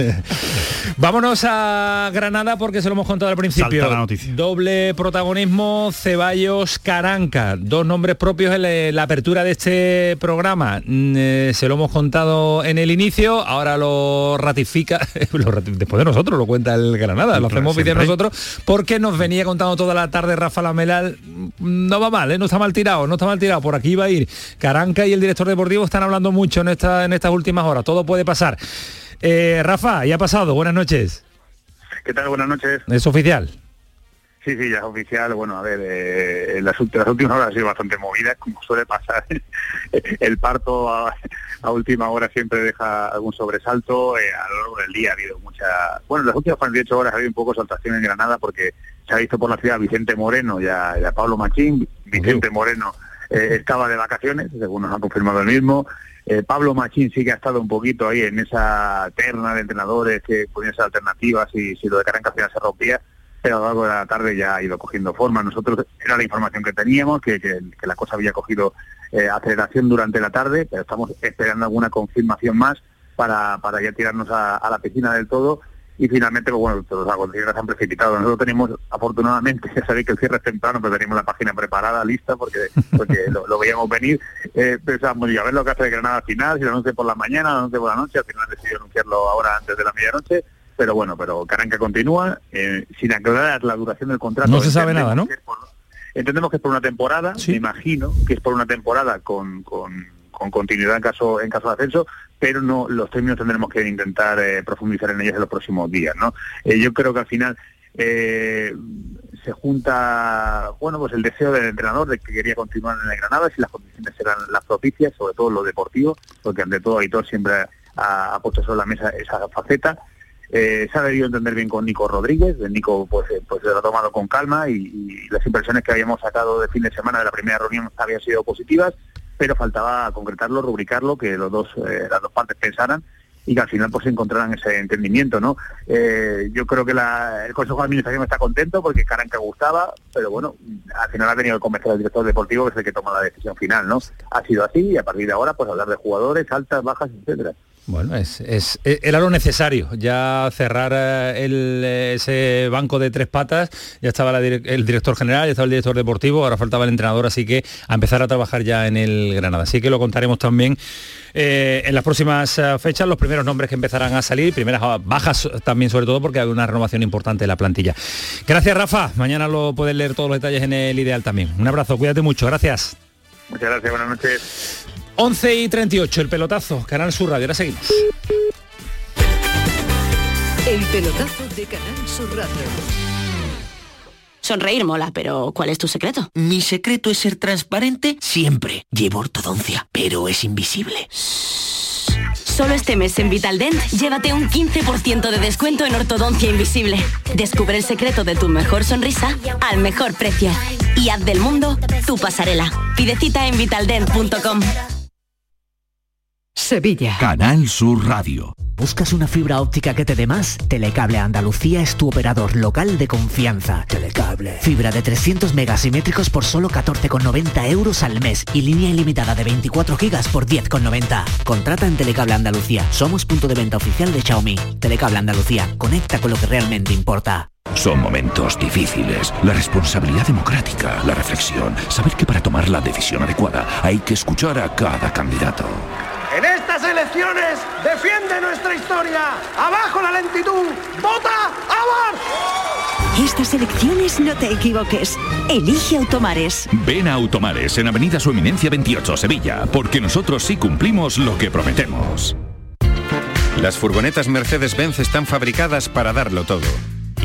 <laughs> Vámonos a Granada porque se lo hemos contado al principio. La noticia. Doble protagonismo, Ceballos Caranca. Dos nombres propios en la- apertura de este programa. Mm, eh, se lo hemos contado en el inicio, ahora lo ratifica, <laughs> lo después de nosotros, lo cuenta el Granada, lo hacemos oficial nosotros, porque nos venía contando toda la tarde Rafa Lamelal, mm, no va mal, ¿eh? no está mal tirado, no está mal tirado, por aquí va a ir. Caranca y el director deportivo están hablando mucho en, esta, en estas últimas horas, todo puede pasar. Eh, Rafa, ya ha pasado, buenas noches. ¿Qué tal? Buenas noches. Es oficial. Sí, sí, ya es oficial. Bueno, a ver, eh, las, las últimas horas han sido bastante movidas, como suele pasar. <laughs> El parto a, a última hora siempre deja algún sobresalto. eh, a lo largo del día ha habido mucha... Bueno, en las últimas 48 horas ha habido un poco de saltación en Granada porque se ha visto por la ciudad Vicente Moreno y a, y a Pablo Machín. Vicente Moreno eh, estaba de vacaciones, según nos han confirmado el mismo. Eh, Pablo Machín sí que ha estado un poquito ahí en esa terna de entrenadores que podían ser alternativas y si lo de Caranca al final se rompía, pero a lo largo de la tarde ya ha ido cogiendo forma. Nosotros era la información que teníamos, que, que- la cosa había cogido eh, aceleración durante la tarde, pero estamos esperando alguna confirmación más para, para ya tirarnos a la piscina del todo. Y finalmente, pues bueno, los acontecimientos han precipitado. Nosotros tenemos, afortunadamente, <laughs> ya sabéis que el cierre es temprano, pero tenemos la página preparada, lista, porque, <laughs> porque lo, lo veíamos venir. Eh, pensábamos, y a ver lo que hace Granada al final, si lo anuncia por la mañana, lo anuncia por la noche, al final decidió anunciarlo ahora antes de la medianoche. Pero bueno, pero Caranca continúa, eh, sin aclarar la duración del contrato. No se sabe nada, ¿no? por- entendemos que es por una temporada, me imagino que es por una temporada con, con, con continuidad en caso en caso de ascenso, pero no los términos tendremos que intentar eh, profundizar en ellos en los próximos días, ¿no? Eh, yo creo que al final eh, se junta, bueno, pues el deseo del entrenador de que quería continuar en el Granada si las condiciones eran las propicias, sobre todo lo deportivo, porque ante todo Aitor siempre ha, puesto sobre la mesa esa faceta. Se ha debido entender bien con Nico Rodríguez, Nico pues, pues se lo ha tomado con calma y las impresiones que habíamos sacado de fin de semana de la primera reunión habían sido positivas, pero faltaba concretarlo, rubricarlo, que los dos, eh, las dos partes pensaran y que al final pues encontraran ese entendimiento, ¿no? Eh, yo creo que la- el Consejo de Administración está contento porque Caranca gustaba, pero bueno, al final ha tenido que convencer al director deportivo que es el que toma la decisión final, ¿no? Ha sido así y a partir de ahora pues hablar de jugadores, altas, bajas, etcétera. Bueno, es, es- e- era lo necesario, ya cerrar eh, el, eh, ese banco de tres patas, ya estaba la el director general, ya estaba el director deportivo, ahora faltaba el entrenador, así que a empezar a trabajar ya en el Granada. Así que lo contaremos también eh, en las próximas fechas, los primeros nombres que empezarán a salir, primeras bajas también sobre todo porque hay una renovación importante de la plantilla. Gracias Rafa, mañana lo puedes leer todos los detalles en el ideal también. Un abrazo, cuídate mucho, gracias. Muchas gracias, buenas noches. 11 y 38, el pelotazo, Canal Sur Radio, ahora seguimos. El pelotazo de Canal Sur Radio. Sonreír mola, pero ¿cuál es tu secreto? Mi secreto es ser transparente siempre. Llevo ortodoncia, pero es invisible. Solo este mes en Vitaldent, llévate un 15% de descuento en ortodoncia invisible. Descubre el secreto de tu mejor sonrisa al mejor precio. Y haz del mundo tu pasarela. Pide cita en vitaldent.com. Sevilla. Canal Sur Radio. ¿Buscas una fibra óptica que te dé más? Telecable Andalucía es tu operador local de confianza. Telecable. Fibra de 300 megasimétricos por solo 14,90 euros al mes y línea ilimitada de 24 gigas por 10,90. Contrata en Telecable Andalucía. Somos punto de venta oficial de Xiaomi. Telecable Andalucía. Conecta con lo que realmente importa. Son momentos difíciles. La responsabilidad democrática, la reflexión, saber que para tomar la decisión adecuada hay que escuchar a cada candidato. Elecciones defiende nuestra historia. Abajo la lentitud. Vota a Estas elecciones no te equivoques. Elige Automares. Ven a Automares en Avenida Su Eminencia 28, Sevilla, porque nosotros sí cumplimos lo que prometemos. Las furgonetas Mercedes-Benz están fabricadas para darlo todo.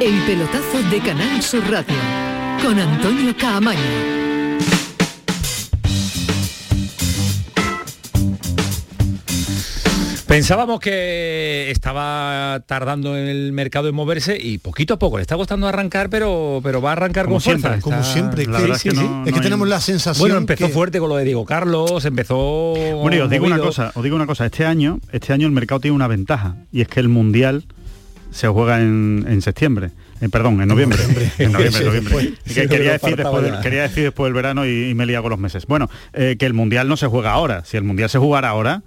El pelotazo de Canal Sur Radio con Antonio Caamaño. Pensábamos que estaba tardando en el mercado en moverse y poquito a poco le está costando arrancar, pero, pero va a arrancar Como con fuerza. siempre, como Está- siempre, Sí, que- sí, es que sí. no- Es que no tenemos hay- la sensación Bueno, empezó que- fuerte con lo de Diego Carlos, empezó. Bueno, y os digo una cosa, os digo una cosa, este año, este año el mercado tiene una ventaja y es que el mundial se juega en, en septiembre. Eh, perdón, en noviembre. en noviembre, noviembre. Que quería, decir después del, quería decir después del verano y, y me liago los meses. Bueno, eh, que el mundial no se juega ahora. Si el mundial se jugara ahora,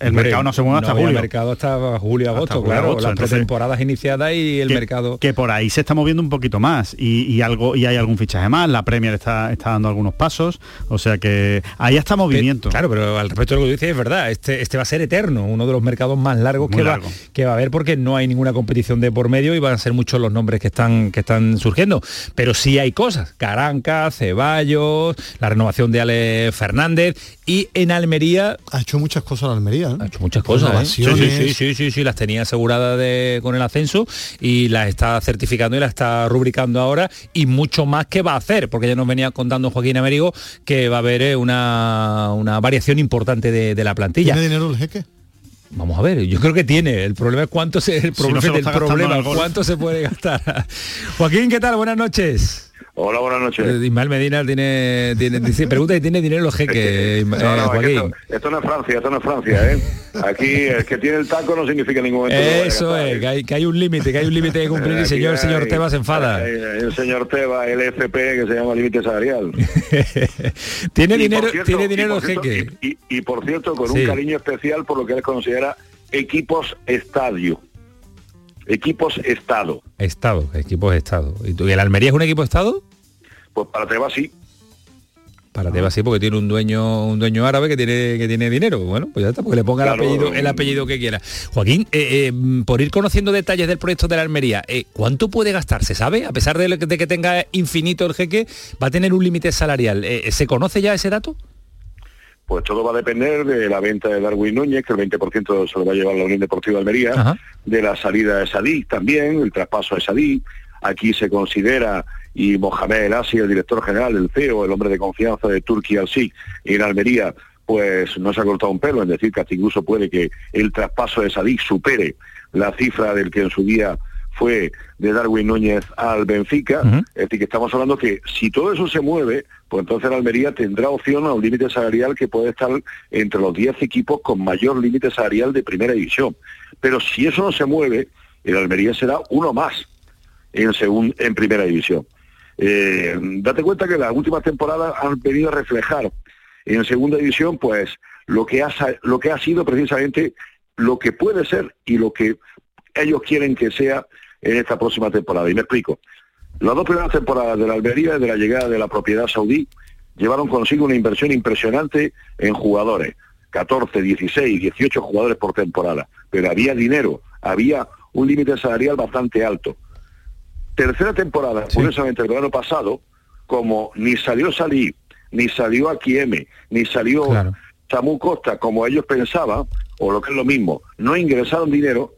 el Hombre, mercado no se mueve hasta julio. mercado hasta julio, Hasta agosto, julio, claro. agosto, las entonces- pretemporadas iniciadas y el que, mercado. que por ahí se está moviendo un poquito más y, y algo y hay algún fichaje más la Premier está, está dando algunos pasos o sea que ahí está movimiento Claro, pero al respecto de lo que dices es verdad, este, este va a ser eterno, uno de los mercados más largos Muy que largo. va, que va a haber porque no hay ninguna competición de por medio y van a ser muchos los nombres que están, que están surgiendo. Pero sí hay cosas, Caranca, Ceballos, la renovación de Ale Fernández y en Almería... Ha hecho muchas cosas la Almería. Ha hecho muchas cosas. ¿eh? Sí, sí, sí, sí, sí, las tenía aseguradas de- con el ascenso y las está certificando y las está rubricando ahora y mucho más que va a hacer, porque ya nos venía contando Joaquín Américo que va a haber eh, una, una variación importante de, de la plantilla. ¿Tiene dinero el jeque? Vamos a ver, yo creo que tiene. El problema es cuánto se, el Si problema cuánto se puede gastar. <laughs> Joaquín, ¿qué tal? Buenas noches. Hola, buenas noches. Eh, Ismael Medina tiene, tiene dice, pregunta si tiene dinero los jeques, <laughs> No, eh, es que esto, esto no es Francia, esto no es Francia, ¿eh? Aquí el que tiene el taco no significa ningún Eso es, que hay, que hay un límite, que hay un límite que cumplir y <laughs> señor, hay- señor Tebas se enfada. Hay, un señor Teba, el FP, que se llama límite salarial. <laughs> tiene Y, dinero, cierto- tiene dinero por el cierto- jeque. Y, y- y, por cierto, con Sí. un cariño especial por lo que él considera equipos estadio. Equipos estado. Estado, equipos Estado. ¿Y, tú- y el Almería es un equipo Estado? Pues para Teba sí. Para Tebas sí, porque tiene un dueño un dueño árabe que tiene que tiene dinero. Bueno, pues ya está, porque le ponga Claro. el apellido el apellido que quiera. Joaquín, eh, eh, por ir conociendo detalles del proyecto de la Almería, eh, ¿cuánto puede gastar? ¿Se sabe? A pesar de, que- tenga infinito el jeque, va a tener un límite salarial. ¿Se conoce ya ese dato? Pues todo va a depender de la venta de Darwin Núñez, que el 20% se lo va a llevar la Unión Deportiva de Almería, Ajá. de la salida de Sadik también, el traspaso de Sadik. Aquí se considera, y Mohamed El Asi, el director general, el CEO, el hombre de confianza de Turquía al sí en Almería, pues no se ha cortado un pelo en decir que hasta incluso puede que el traspaso de Sadik supere la cifra del que en su día fue de Darwin Núñez al Benfica. Es decir, que estamos hablando que si todo eso se mueve, pues entonces la Almería tendrá opción a un límite salarial que puede estar entre los 10 equipos con mayor límite salarial de primera división. Pero si eso no se mueve, el Almería será uno más en, segun- en primera división. Eh, date cuenta que las últimas temporadas han venido a reflejar en segunda división pues lo que ha, lo que ha sido precisamente lo que puede ser y lo que ellos quieren que sea en esta próxima temporada. Y me explico. Las dos primeras temporadas de la Almería, desde la llegada de la propiedad saudí, llevaron consigo una inversión impresionante en jugadores. 14, 16, 18 jugadores por temporada. Pero había dinero, había un límite salarial bastante alto. Tercera temporada, curiosamente el verano pasado, como ni salió Salí, ni salió Akieme, ni salió Samu Costa como ellos pensaban, o lo que es lo mismo, no ingresaron dinero,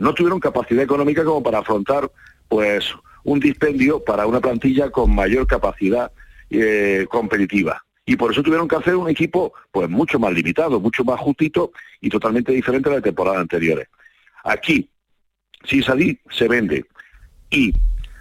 no tuvieron capacidad económica como para afrontar pues un dispendio para una plantilla con mayor capacidad eh, competitiva. Y por eso tuvieron que hacer un equipo pues mucho más limitado, mucho más justito y totalmente diferente a las temporadas anteriores. Aquí, si Sadí se vende y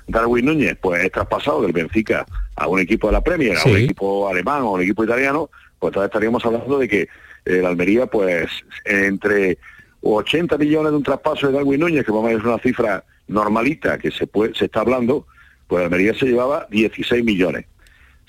Darwin Núñez pues es traspasado del Benfica a un equipo de la Premier, a un equipo alemán o a un equipo italiano, pues entonces estaríamos hablando de que el Almería pues entre 80 millones de un traspaso de Darwin Núñez, que vamos a ver es una cifra normalita que se puede, se está hablando, pues Almería se llevaba 16 millones.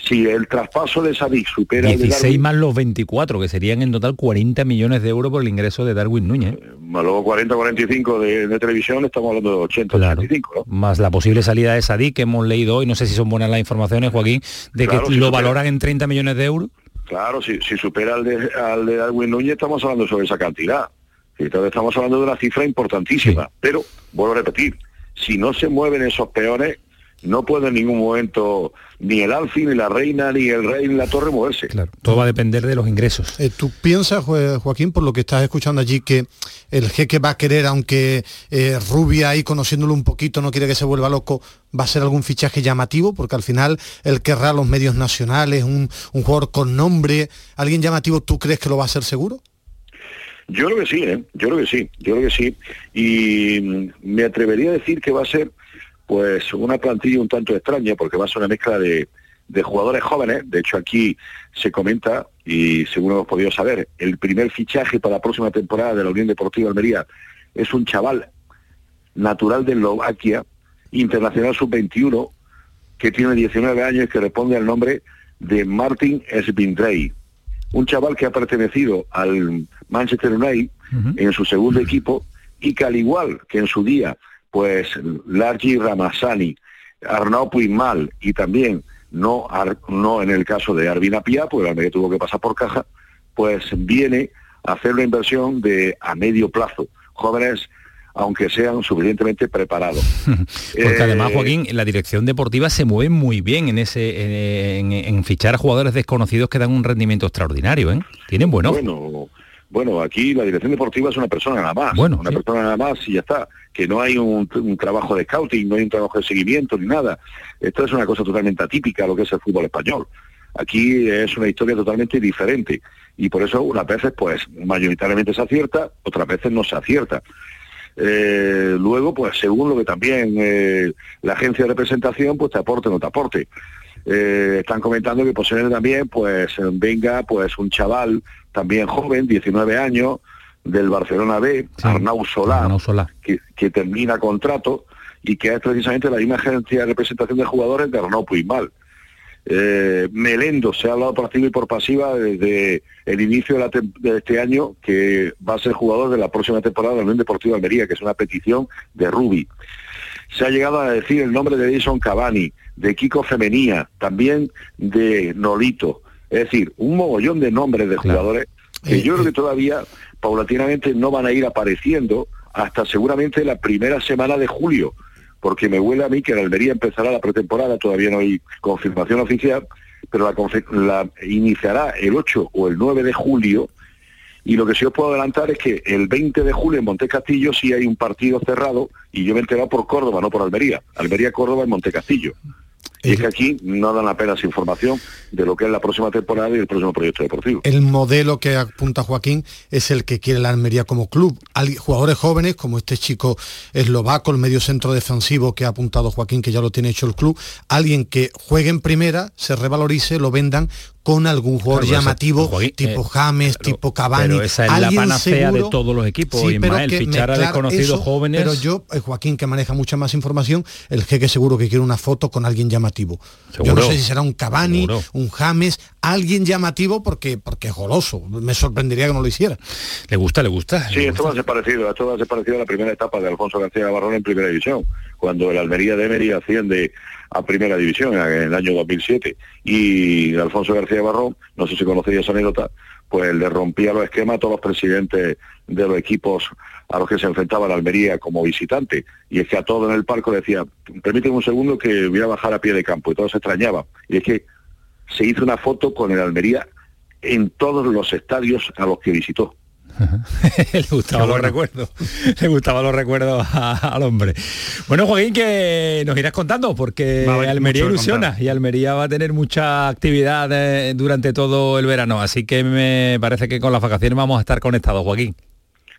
Si el traspaso de Sadik supera el de 16 Darwin, más los 24, que serían en total 40 millones de euros por el ingreso de Darwin Núñez. más luego 40-45 de, de televisión, estamos hablando de 80, 85, ¿no? Más la posible salida de Sadik que hemos leído hoy, no sé si son buenas las informaciones, Joaquín, de Claro, que si lo supera. valoran en 30 millones de euros. Claro, si, si supera al de, al de Darwin Núñez, estamos hablando sobre esa cantidad. Entonces estamos hablando de una cifra importantísima. Pero, vuelvo a repetir, si no se mueven esos peones, no puede en ningún momento ni el Alfi, ni la Reina, ni el Rey, ni la Torre moverse. Todo va a depender de los ingresos. Eh, ¿Tú piensas, Jo- Joaquín, por lo que estás escuchando allí, que el jeque va a querer, aunque eh, Rubia ahí conociéndolo un poquito no quiere que se vuelva loco, va a ser algún fichaje llamativo? Porque al final él querrá los medios nacionales, un, un jugador con nombre, alguien llamativo, ¿tú crees que lo va a hacer seguro? Yo creo que sí, ¿eh? yo creo que sí, yo creo que sí. Y me atrevería a decir que va a ser pues una plantilla un tanto extraña, porque va a ser una mezcla de, de jugadores jóvenes. De hecho, aquí se comenta, y según hemos podido saber, el primer fichaje para la próxima temporada de la Unión Deportiva Almería es un chaval natural de Eslovaquia, internacional sub-21, que tiene 19 años y que responde al nombre de Martin Svindrey. Un chaval que ha pertenecido al Manchester United en su segundo equipo y que al igual que en su día, pues Largi Ramassani, Arnau Puigmal y también no, Ar- no en el caso de Arvin Apia, porque el Almería tuvo que pasar por caja, pues viene a hacer una inversión de a medio plazo. Jóvenes, aunque sean suficientemente preparados. <laughs> Porque Eh, además, Joaquín, la dirección deportiva se mueve muy bien en ese en, fichar a jugadores desconocidos que dan un rendimiento extraordinario, ¿eh? Tienen buen ojo. Bueno, bueno, aquí la dirección deportiva es una persona nada más. Bueno, una sí. persona nada más y ya está. Que no hay un, un trabajo de scouting, no hay un trabajo de seguimiento ni nada. Esto es una cosa totalmente atípica lo que es el fútbol español. Aquí es una historia totalmente diferente. Y por eso unas veces, pues, mayoritariamente se acierta, otras veces no se acierta. Eh, luego, pues, según lo que también eh, la agencia de representación, pues te aporte o no te aporte. Eh, están comentando que posiblemente también pues venga pues un chaval también joven, 19 años, del Barcelona B, Arnau Solá, Que, que termina contrato y que es precisamente la misma agencia de representación de jugadores de Arnau Puigmal. Eh, Melendo se ha hablado por activa y por pasiva desde el inicio de, la tem- de este año que va a ser jugador de la próxima temporada de la Unión Deportiva Almería, que es una petición de Rubi. Se ha llegado a decir el nombre de Edison Cavani, de Kiko Femenía, también de Nolito, Es decir, un mogollón de nombres de jugadores que Eh, yo creo que todavía paulatinamente no van a ir apareciendo hasta seguramente la primera semana de julio, porque me huele a mí que en Almería empezará la pretemporada, todavía no hay confirmación oficial, pero la, iniciará el 8 o el 9 de julio y lo que sí os puedo adelantar es que el 20 de julio en Montecastillo sí hay un partido cerrado y yo me he enterado por Córdoba, no por Almería. Almería-Córdoba en Montecastillo. Y es que aquí no dan apenas información de lo que es la próxima temporada y el próximo proyecto deportivo. El modelo que apunta Joaquín es el que quiere la Almería como club. Al- jugadores jóvenes, como este chico eslovaco, el medio centro defensivo que ha apuntado Joaquín, que ya lo tiene hecho el club, alguien que juegue en primera, se revalorice, lo vendan con algún jugador Claro, pero llamativo, Joaquín, tipo eh, James, tipo Cavani. pero esa es la panacea de todos los equipos, Sí, pero Ismael, que fichar a desconocidos eso, jóvenes. Pero yo, eh, Joaquín, que maneja mucha más información, el jeque seguro que quiere una foto con alguien llamativo. Yo no Seguro. sé si será un Cavani, Seguro. un James, alguien llamativo porque, porque es goloso. Me sorprendería que no lo hiciera. Le gusta, le gusta. Sí, esto va a ser parecido, esto va a ser parecido a la primera etapa de Alfonso García Barrón en primera división, cuando el Almería de Emery asciende a primera división en el año 2007 y Alfonso García Barrón, no sé si conocéis esa anécdota, pues le rompía los esquemas a todos los presidentes de los equipos a los que se enfrentaba la Almería como visitante. Y es que a todos en el parco decía, permíteme un segundo que voy a bajar a pie de campo. Y todos se extrañaban. Y es que se hizo una foto con el Almería en todos los estadios a los que visitó. <laughs> le gustaba los recuerdos. Le gustaba los recuerdos a- al hombre. Bueno, Joaquín, que nos irás contando, porque Va a haber Almería ilusiona y Almería va a tener mucha actividad eh, durante todo el verano. Así que me parece que con las vacaciones vamos a estar conectados, Joaquín.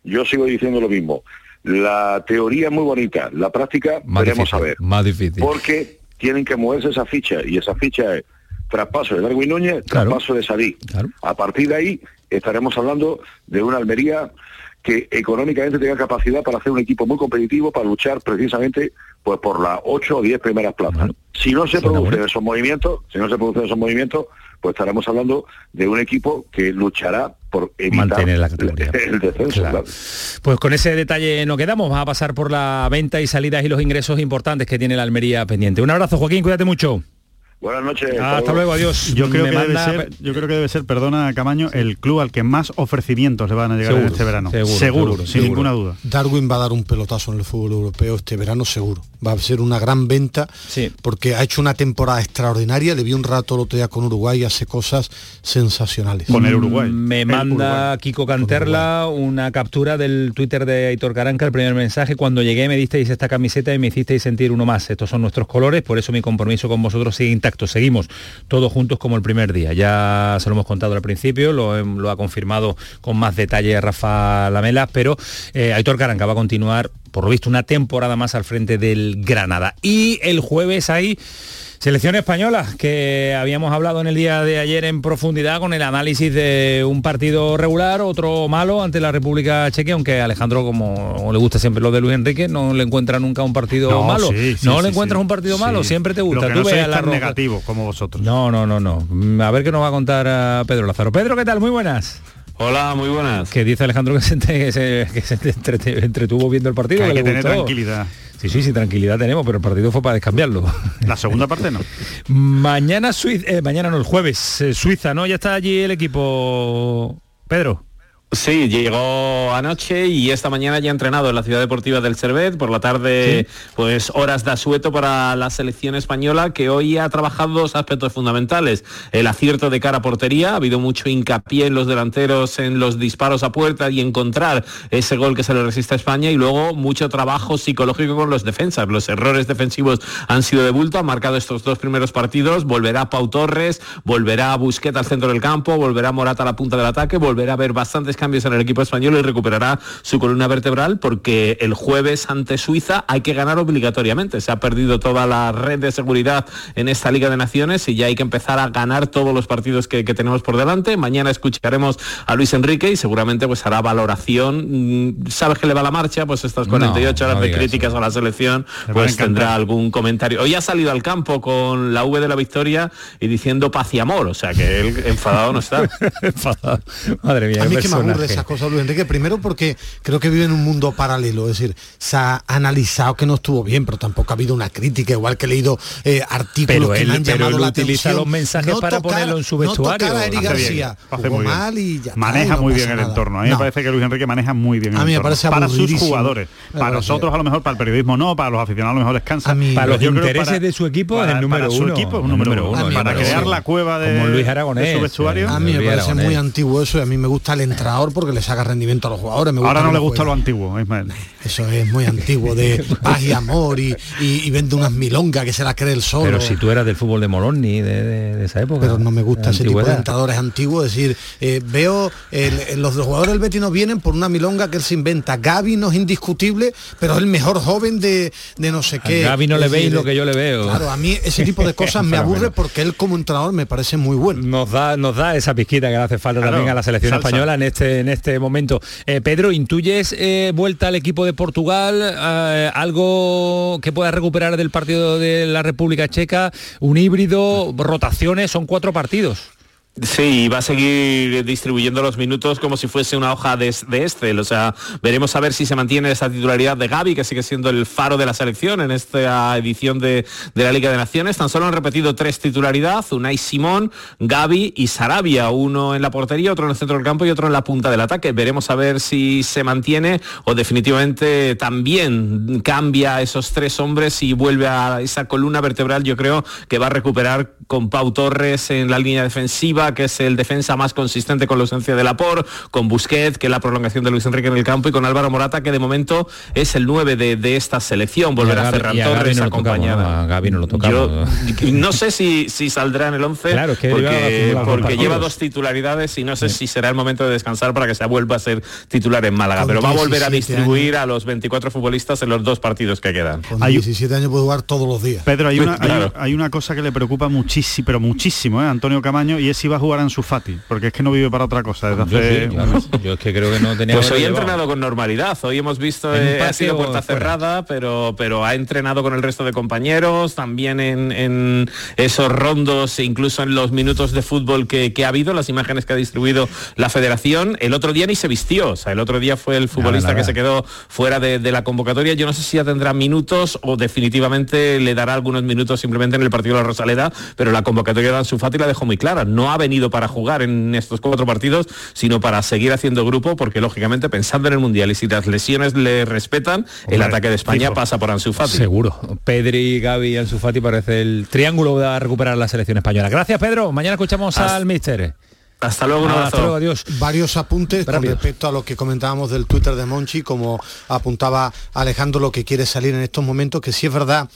Yo sigo diciendo lo mismo. La teoría es muy bonita, la práctica Más veremos difícil, a ver. Más difícil. Porque tienen que moverse esa ficha y esa ficha es traspaso de Darwin Núñez, traspaso de Sadí. A partir de ahí estaremos hablando de una Almería que económicamente tenga capacidad para hacer un equipo muy competitivo para luchar precisamente pues por las 8 o 10 primeras plazas. Si no se producen esos movimientos, si no se producen esos movimientos, pues estaremos hablando de un equipo que luchará por evitar Mantener la categoría. <laughs> el descenso. Claro. claro. Pues con ese detalle no quedamos. Vamos a pasar por la venta y salidas y los ingresos importantes que tiene la Almería pendiente. Un abrazo, Joaquín, cuídate mucho. Buenas noches. Hasta luego, adiós. Yo creo, Me que debe ser, yo creo que debe ser, perdona Camaño, el club al que más ofrecimientos le van a llegar Seguro, en este verano. seguro, seguro, seguro, sin seguro. ninguna duda. Darwin va a dar un pelotazo en el fútbol europeo este verano seguro. Va a ser una gran venta porque ha hecho una temporada extraordinaria. Le vi un rato el otro día con Uruguay y hace cosas sensacionales. Me manda Kiko Canterla una captura del Twitter de Aitor Caranca, el primer mensaje. Cuando llegué me disteis esta camiseta y me hicisteis sentir uno más. Estos son nuestros colores, por eso mi compromiso con vosotros sigue intacto. Seguimos todos juntos como el primer día. Ya se lo hemos contado al principio, lo ha confirmado con más detalle Rafa Lamela, pero eh, Aitor Caranca va a continuar, por lo visto, una temporada más al frente del Granada. Y el jueves hay Selección española, que habíamos hablado en el día de ayer en profundidad con el análisis de un partido regular, otro malo ante la República Checa, aunque Alejandro, como le gusta siempre lo de Luis Enrique, no le encuentra nunca un partido No, malo. sí, sí, no sí, le encuentras un partido malo, siempre te Lo gusta. que Tú no ves a la negativo como vosotros. No, no, no, no. A ver qué nos va a contar a Pedro Lázaro. Pedro, ¿qué tal? Muy buenas. Hola, muy buenas. Que dice Alejandro que se, que se- que se entrete- entretuvo viendo el partido. Que hay que que le tener gustó. tranquilidad. Sí, sí, sí, tranquilidad tenemos, pero el partido fue para descambiarlo. La segunda parte no. <laughs> Mañana Suiza, eh, mañana no, el jueves, eh, Suiza, ¿no? Ya está allí el equipo. Pedro. Sí, llegó anoche y esta mañana ya ha entrenado en la ciudad deportiva del Servet. Por la tarde, pues horas de asueto para la selección española que hoy ha trabajado dos aspectos fundamentales. El acierto de cara a portería, ha habido mucho hincapié en los delanteros, en los disparos a puerta y encontrar ese gol que se le resiste a España y luego mucho trabajo psicológico con los defensas. Los errores defensivos han sido de bulto, han marcado estos dos primeros partidos. Volverá Pau Torres, volverá Busquets al centro del campo, volverá Morata a la punta del ataque, volverá a haber bastantes cambios en el equipo español y recuperará su columna vertebral porque el jueves ante Suiza hay que ganar obligatoriamente. Se ha perdido toda la red de seguridad en esta Liga de Naciones y ya hay que empezar a ganar todos los partidos que, que tenemos por delante. Mañana escucharemos a Luis Enrique y seguramente pues hará valoración. Mm, ¿Sabes que le va la marcha? Pues estas 48 No, horas no de críticas a la selección, Me pues tendrá algún comentario. Hoy ha salido al campo con la V de la victoria y diciendo paz y amor, o sea que él enfadado no está. <laughs> Enfadado. Madre mía, A qué mí que me aburre esas cosas, Luis Enrique. Primero porque creo que vive en un mundo paralelo. Es decir, se ha analizado que no estuvo bien, pero tampoco ha habido una crítica, igual que he leído eh, artículos Pero que él, me han pero llamado él la utiliza atención. los mensajes para tocar- ponerlo en su no vestuario. tocar a Eric Hace bien, García. hace Jugó muy bien. mal y ya está, maneja no muy bien el nada. entorno. A mí me No. parece que Luis Enrique maneja muy bien el A mí me entorno. parece para sus jugadores. Me Para nosotros a lo mejor, para el periodismo no, para los aficionados a lo mejor descansa. Para los intereses de su equipo es para- el número para su uno. equipo es un número uno. Para crear la cueva de, su vestuario. A mí me parece muy antiguo eso y a mí me gusta el entrenador porque le saca rendimiento a los jugadores. Me gusta Ahora no le gusta juega. lo antiguo, Ismael. Eso es muy antiguo, de <laughs> paz y amor y, y- y vende unas milongas que se las cree el solo. Pero si tú eras del fútbol de Moloni de, de- de esa época. pero no me gusta ese tipo de entrenadores antiguos. Es decir, eh, veo el- el- los jugadores del Betis no vienen por una milonga que él se inventa. Gaby no es indiscutible, pero es el mejor joven de, de no sé A qué. Gaby no Es le decir, veis lo que yo le veo. Claro, a mí ese tipo de <laughs> cosas me aburre porque él como entrenador me parece muy bueno. Nos da, nos da esa pizquita que le hace falta Claro, también a la selección salsa. española en este, en este momento. Eh, Pedro, ¿intuyes eh, vuelta al equipo de Portugal? eh, ¿Algo que pueda recuperar del partido de la República Checa? ¿Un híbrido? ¿Rotaciones? Son cuatro partidos. Sí, y va a seguir distribuyendo los minutos como si fuese una hoja de, de Excel. O sea, veremos a ver si se mantiene esa titularidad de Gaby, que sigue siendo el faro de la selección en esta edición de, de la Liga de Naciones. Tan solo han repetido tres titularidad, Unai Simón, Gaby y Sarabia, uno en la portería, otro en el centro del campo y otro en la punta del ataque. Veremos a ver si se mantiene o definitivamente también cambia esos tres hombres y vuelve a esa columna vertebral, yo creo que va a recuperar con Pau Torres en la línea defensiva, que es el defensa más consistente con la ausencia de Lapor, con Busquets, que es la prolongación de Luis Enrique en el campo, y con Álvaro Morata, que de momento es el 9 de, de esta selección. Volverá Y a Ferran Torres no tocamos, acompañada. ¿no? A Gaby no lo tocamos. Yo <laughs> no sé si, si saldrá en el 11 Claro, es que lleva porque, lleva dos titularidades y no sé si será el momento de descansar para que se vuelva a ser titular en Málaga, Con pero va a volver a 17 distribuir a los 24 futbolistas en los dos partidos que quedan. Con 17 años puede jugar todos los días. Pedro, hay una, hay- Claro. hay, una cosa que le preocupa muchísimo, pero muchísimo, ¿eh? Antonio Camaño, y es si va a jugar en su Fati, porque es que no vive para otra cosa desde Yo hace... sí, yo- yo es que creo que no <laughs> tenía Pues hoy ha entrenado con normalidad. Hoy hemos visto eh, ha sido puerta cerrada, pero pero ha entrenado con el resto de compañeros, también en, en esos rondos, e incluso en los minutos de fútbol que, que ha habido, las imágenes que ha distribuido la Federación. El otro día ni se vistió, o sea, el otro día fue el futbolista nada. que se quedó fuera de, de la convocatoria. Yo no sé si ya tendrá minutos o definitivamente le dará algunos minutos simplemente en el partido de la Rosaleda, pero la convocatoria de Ansu Fati la dejó muy clara. No ha venido para jugar en estos cuatro partidos, sino para seguir haciendo grupo, porque lógicamente pensando en el Mundial y si las lesiones le respetan, el ataque de España pasa por Ansu Fati. Seguro. Pedri, Gaby y Ansu Fati parece el triángulo de recuperar la selección española. Gracias, Pedro. Mañana escuchamos Hasta- al míster. Hasta luego, un Hasta abrazo. luego, adiós. Varios apuntes con respecto a lo que comentábamos del Twitter de Monchi, como apuntaba Alejandro lo que quiere salir en estos momentos, que sí es verdad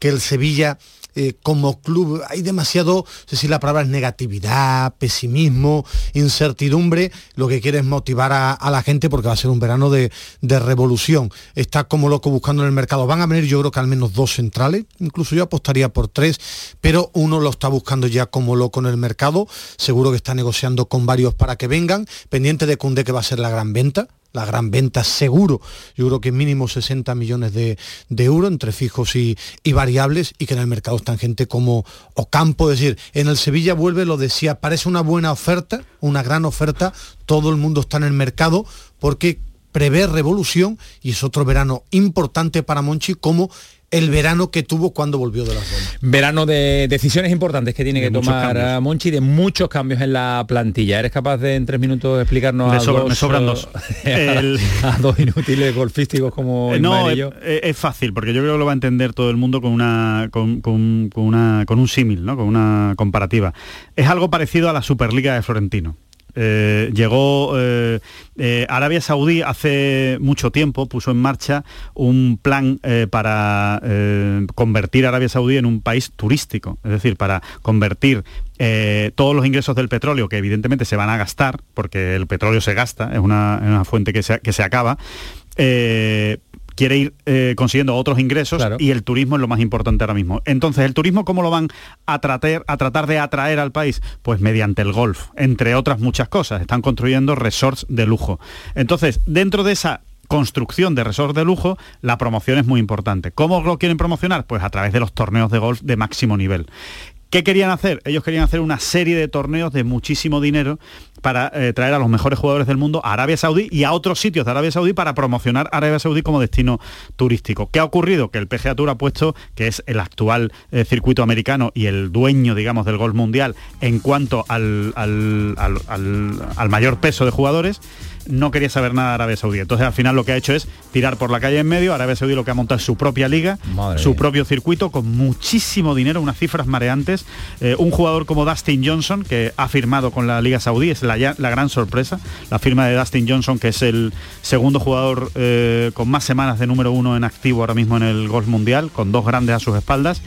que el Sevilla eh, como club hay demasiado, no sé si la palabra es negatividad, pesimismo, incertidumbre, lo que quiere es motivar a, a la gente porque va a ser un verano de, de revolución. Está como loco buscando en el mercado. Van a venir yo creo que al menos dos centrales, incluso yo apostaría por tres, pero uno lo está buscando ya como loco en el mercado, seguro que está negociando con varios para que vengan, pendiente de Cundé que va a ser la gran venta, la gran venta seguro, yo creo que mínimo 60 millones de, de euros entre fijos y, y variables y que en el mercado están gente como Ocampo, es decir, en el Sevilla vuelve, lo decía, parece una buena oferta, una gran oferta, todo el mundo está en el mercado porque prevé revolución y es otro verano importante para Monchi como el verano que tuvo cuando volvió de la zona. Verano de decisiones importantes que tiene De que tomar cambios. a Monchi, de muchos cambios en la plantilla. ¿Eres capaz de en tres minutos explicarnos Me a, sobra- dos, me sobran eh, dos. <laughs> a- El- a dos inútiles golfísticos como Eh, No, y es, yo? es- es fácil, porque yo creo que lo va a entender todo el mundo con una con, con- con una con un símil, ¿no? con una comparativa. Es algo parecido a la Superliga de Florentino. Eh, llegó eh, eh, Arabia Saudí hace mucho tiempo, puso en marcha un plan para convertir a Arabia Saudí en un país turístico, es decir, para convertir todos los ingresos del petróleo, que evidentemente se van a gastar, porque el petróleo se gasta, es una, una fuente que se, que se acaba, quiere ir eh, consiguiendo otros ingresos y el turismo es lo más importante ahora mismo. Entonces, ¿el turismo cómo lo van a tratar, a tratar de atraer al país? Pues mediante el golf, entre otras muchas cosas. Están construyendo resorts de lujo. Entonces, dentro de esa construcción de resorts de lujo, la promoción es muy importante. ¿Cómo lo quieren promocionar? Pues a través de los torneos de golf de máximo nivel. ¿Qué querían hacer? Ellos querían hacer una serie de torneos de muchísimo dinero para eh, traer a los mejores jugadores del mundo a Arabia Saudí y a otros sitios de Arabia Saudí para promocionar Arabia Saudí como destino turístico. ¿Qué ha ocurrido? Que el PGA Tour ha puesto, que es el actual eh, circuito americano y el dueño, digamos, del golf mundial en cuanto al, al, al, mayor peso de jugadores, no quería saber nada de Arabia Saudí. Entonces al final lo que ha hecho es tirar por la calle en medio. Arabia Saudí lo que ha montado es su propia liga, Madre su mía. propio circuito con muchísimo dinero, unas cifras mareantes. Eh, un jugador como Dustin Johnson, que ha firmado con la Liga Saudí, es la gran sorpresa. La firma de Dustin Johnson, que es el segundo jugador eh, con más semanas de número uno en activo ahora mismo en el golf mundial, con dos grandes a sus espaldas.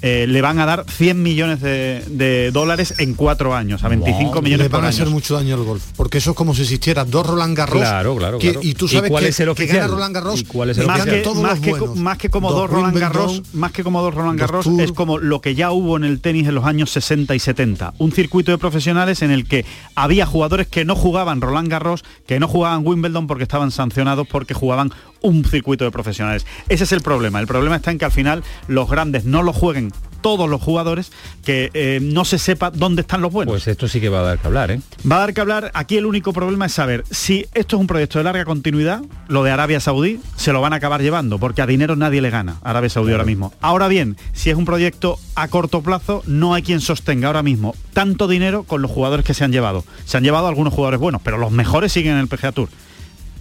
Eh, le van a dar 100 millones de, de dólares en cuatro años, a 25 millones Le van por a hacer mucho daño al golf, porque eso es como si existieran dos Roland Garros. Claro, claro, que- claro. Y tú ¿Y sabes cuál que, es el que oficial? gana Roland Garros. ¿Y cuál es el más oficial? que más, que, más que como Dos dos Roland Garros, más que como dos Roland Garros, Tour. es como lo que ya hubo en el tenis en los años 60 y 70. Un circuito de profesionales en el que había jugadores que no jugaban Roland Garros, que no jugaban Wimbledon porque estaban sancionados porque jugaban un circuito de profesionales. Ese es el problema. El problema está en que al final los grandes no lo jueguen todos los jugadores, que eh, no se sepa dónde están los buenos. Pues esto sí que va a dar que hablar, ¿eh? Va a dar que hablar, aquí el único problema es saber si esto es un proyecto de larga continuidad, lo de Arabia Saudí, se lo van a acabar llevando, porque a dinero nadie le gana a Arabia Saudí ahora mismo. Ahora bien, si es un proyecto a corto plazo, no hay quien sostenga ahora mismo tanto dinero con los jugadores que se han llevado. Se han llevado algunos jugadores buenos, pero los mejores siguen en el PGA Tour.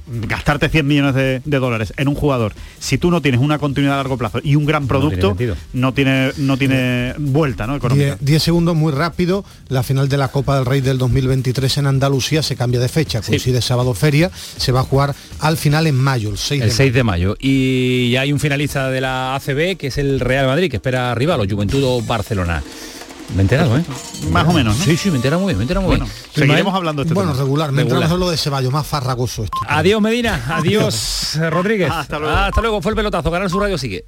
Gastarte 100 millones de, de dólares en un jugador, si tú no tienes una continuidad a largo plazo y un gran producto, sentido. no tiene, no tiene vuelta ¿no? económica. 10 segundos muy rápido, la final de la Copa del Rey del 2023 en Andalucía se cambia de fecha, coincide sábado feria, se va a jugar al final en mayo, el 6 El de 6 de mayo. Y ya hay un finalista de la ACB, que es el Real Madrid, que espera arriba a los Juventud o Barcelona. Me he enterado, ¿eh? Más o menos, ¿no? Sí, sí, me he enterado muy bien, me he enterado muy Bueno, bien. seguiremos hablando de este Bueno, tema. regular, mientras Regular. lo de Ceballos, más farragoso esto. Adiós Medina, adiós <laughs> Rodríguez. Hasta luego. Hasta luego, fue el pelotazo, Canal Sur Radio sigue.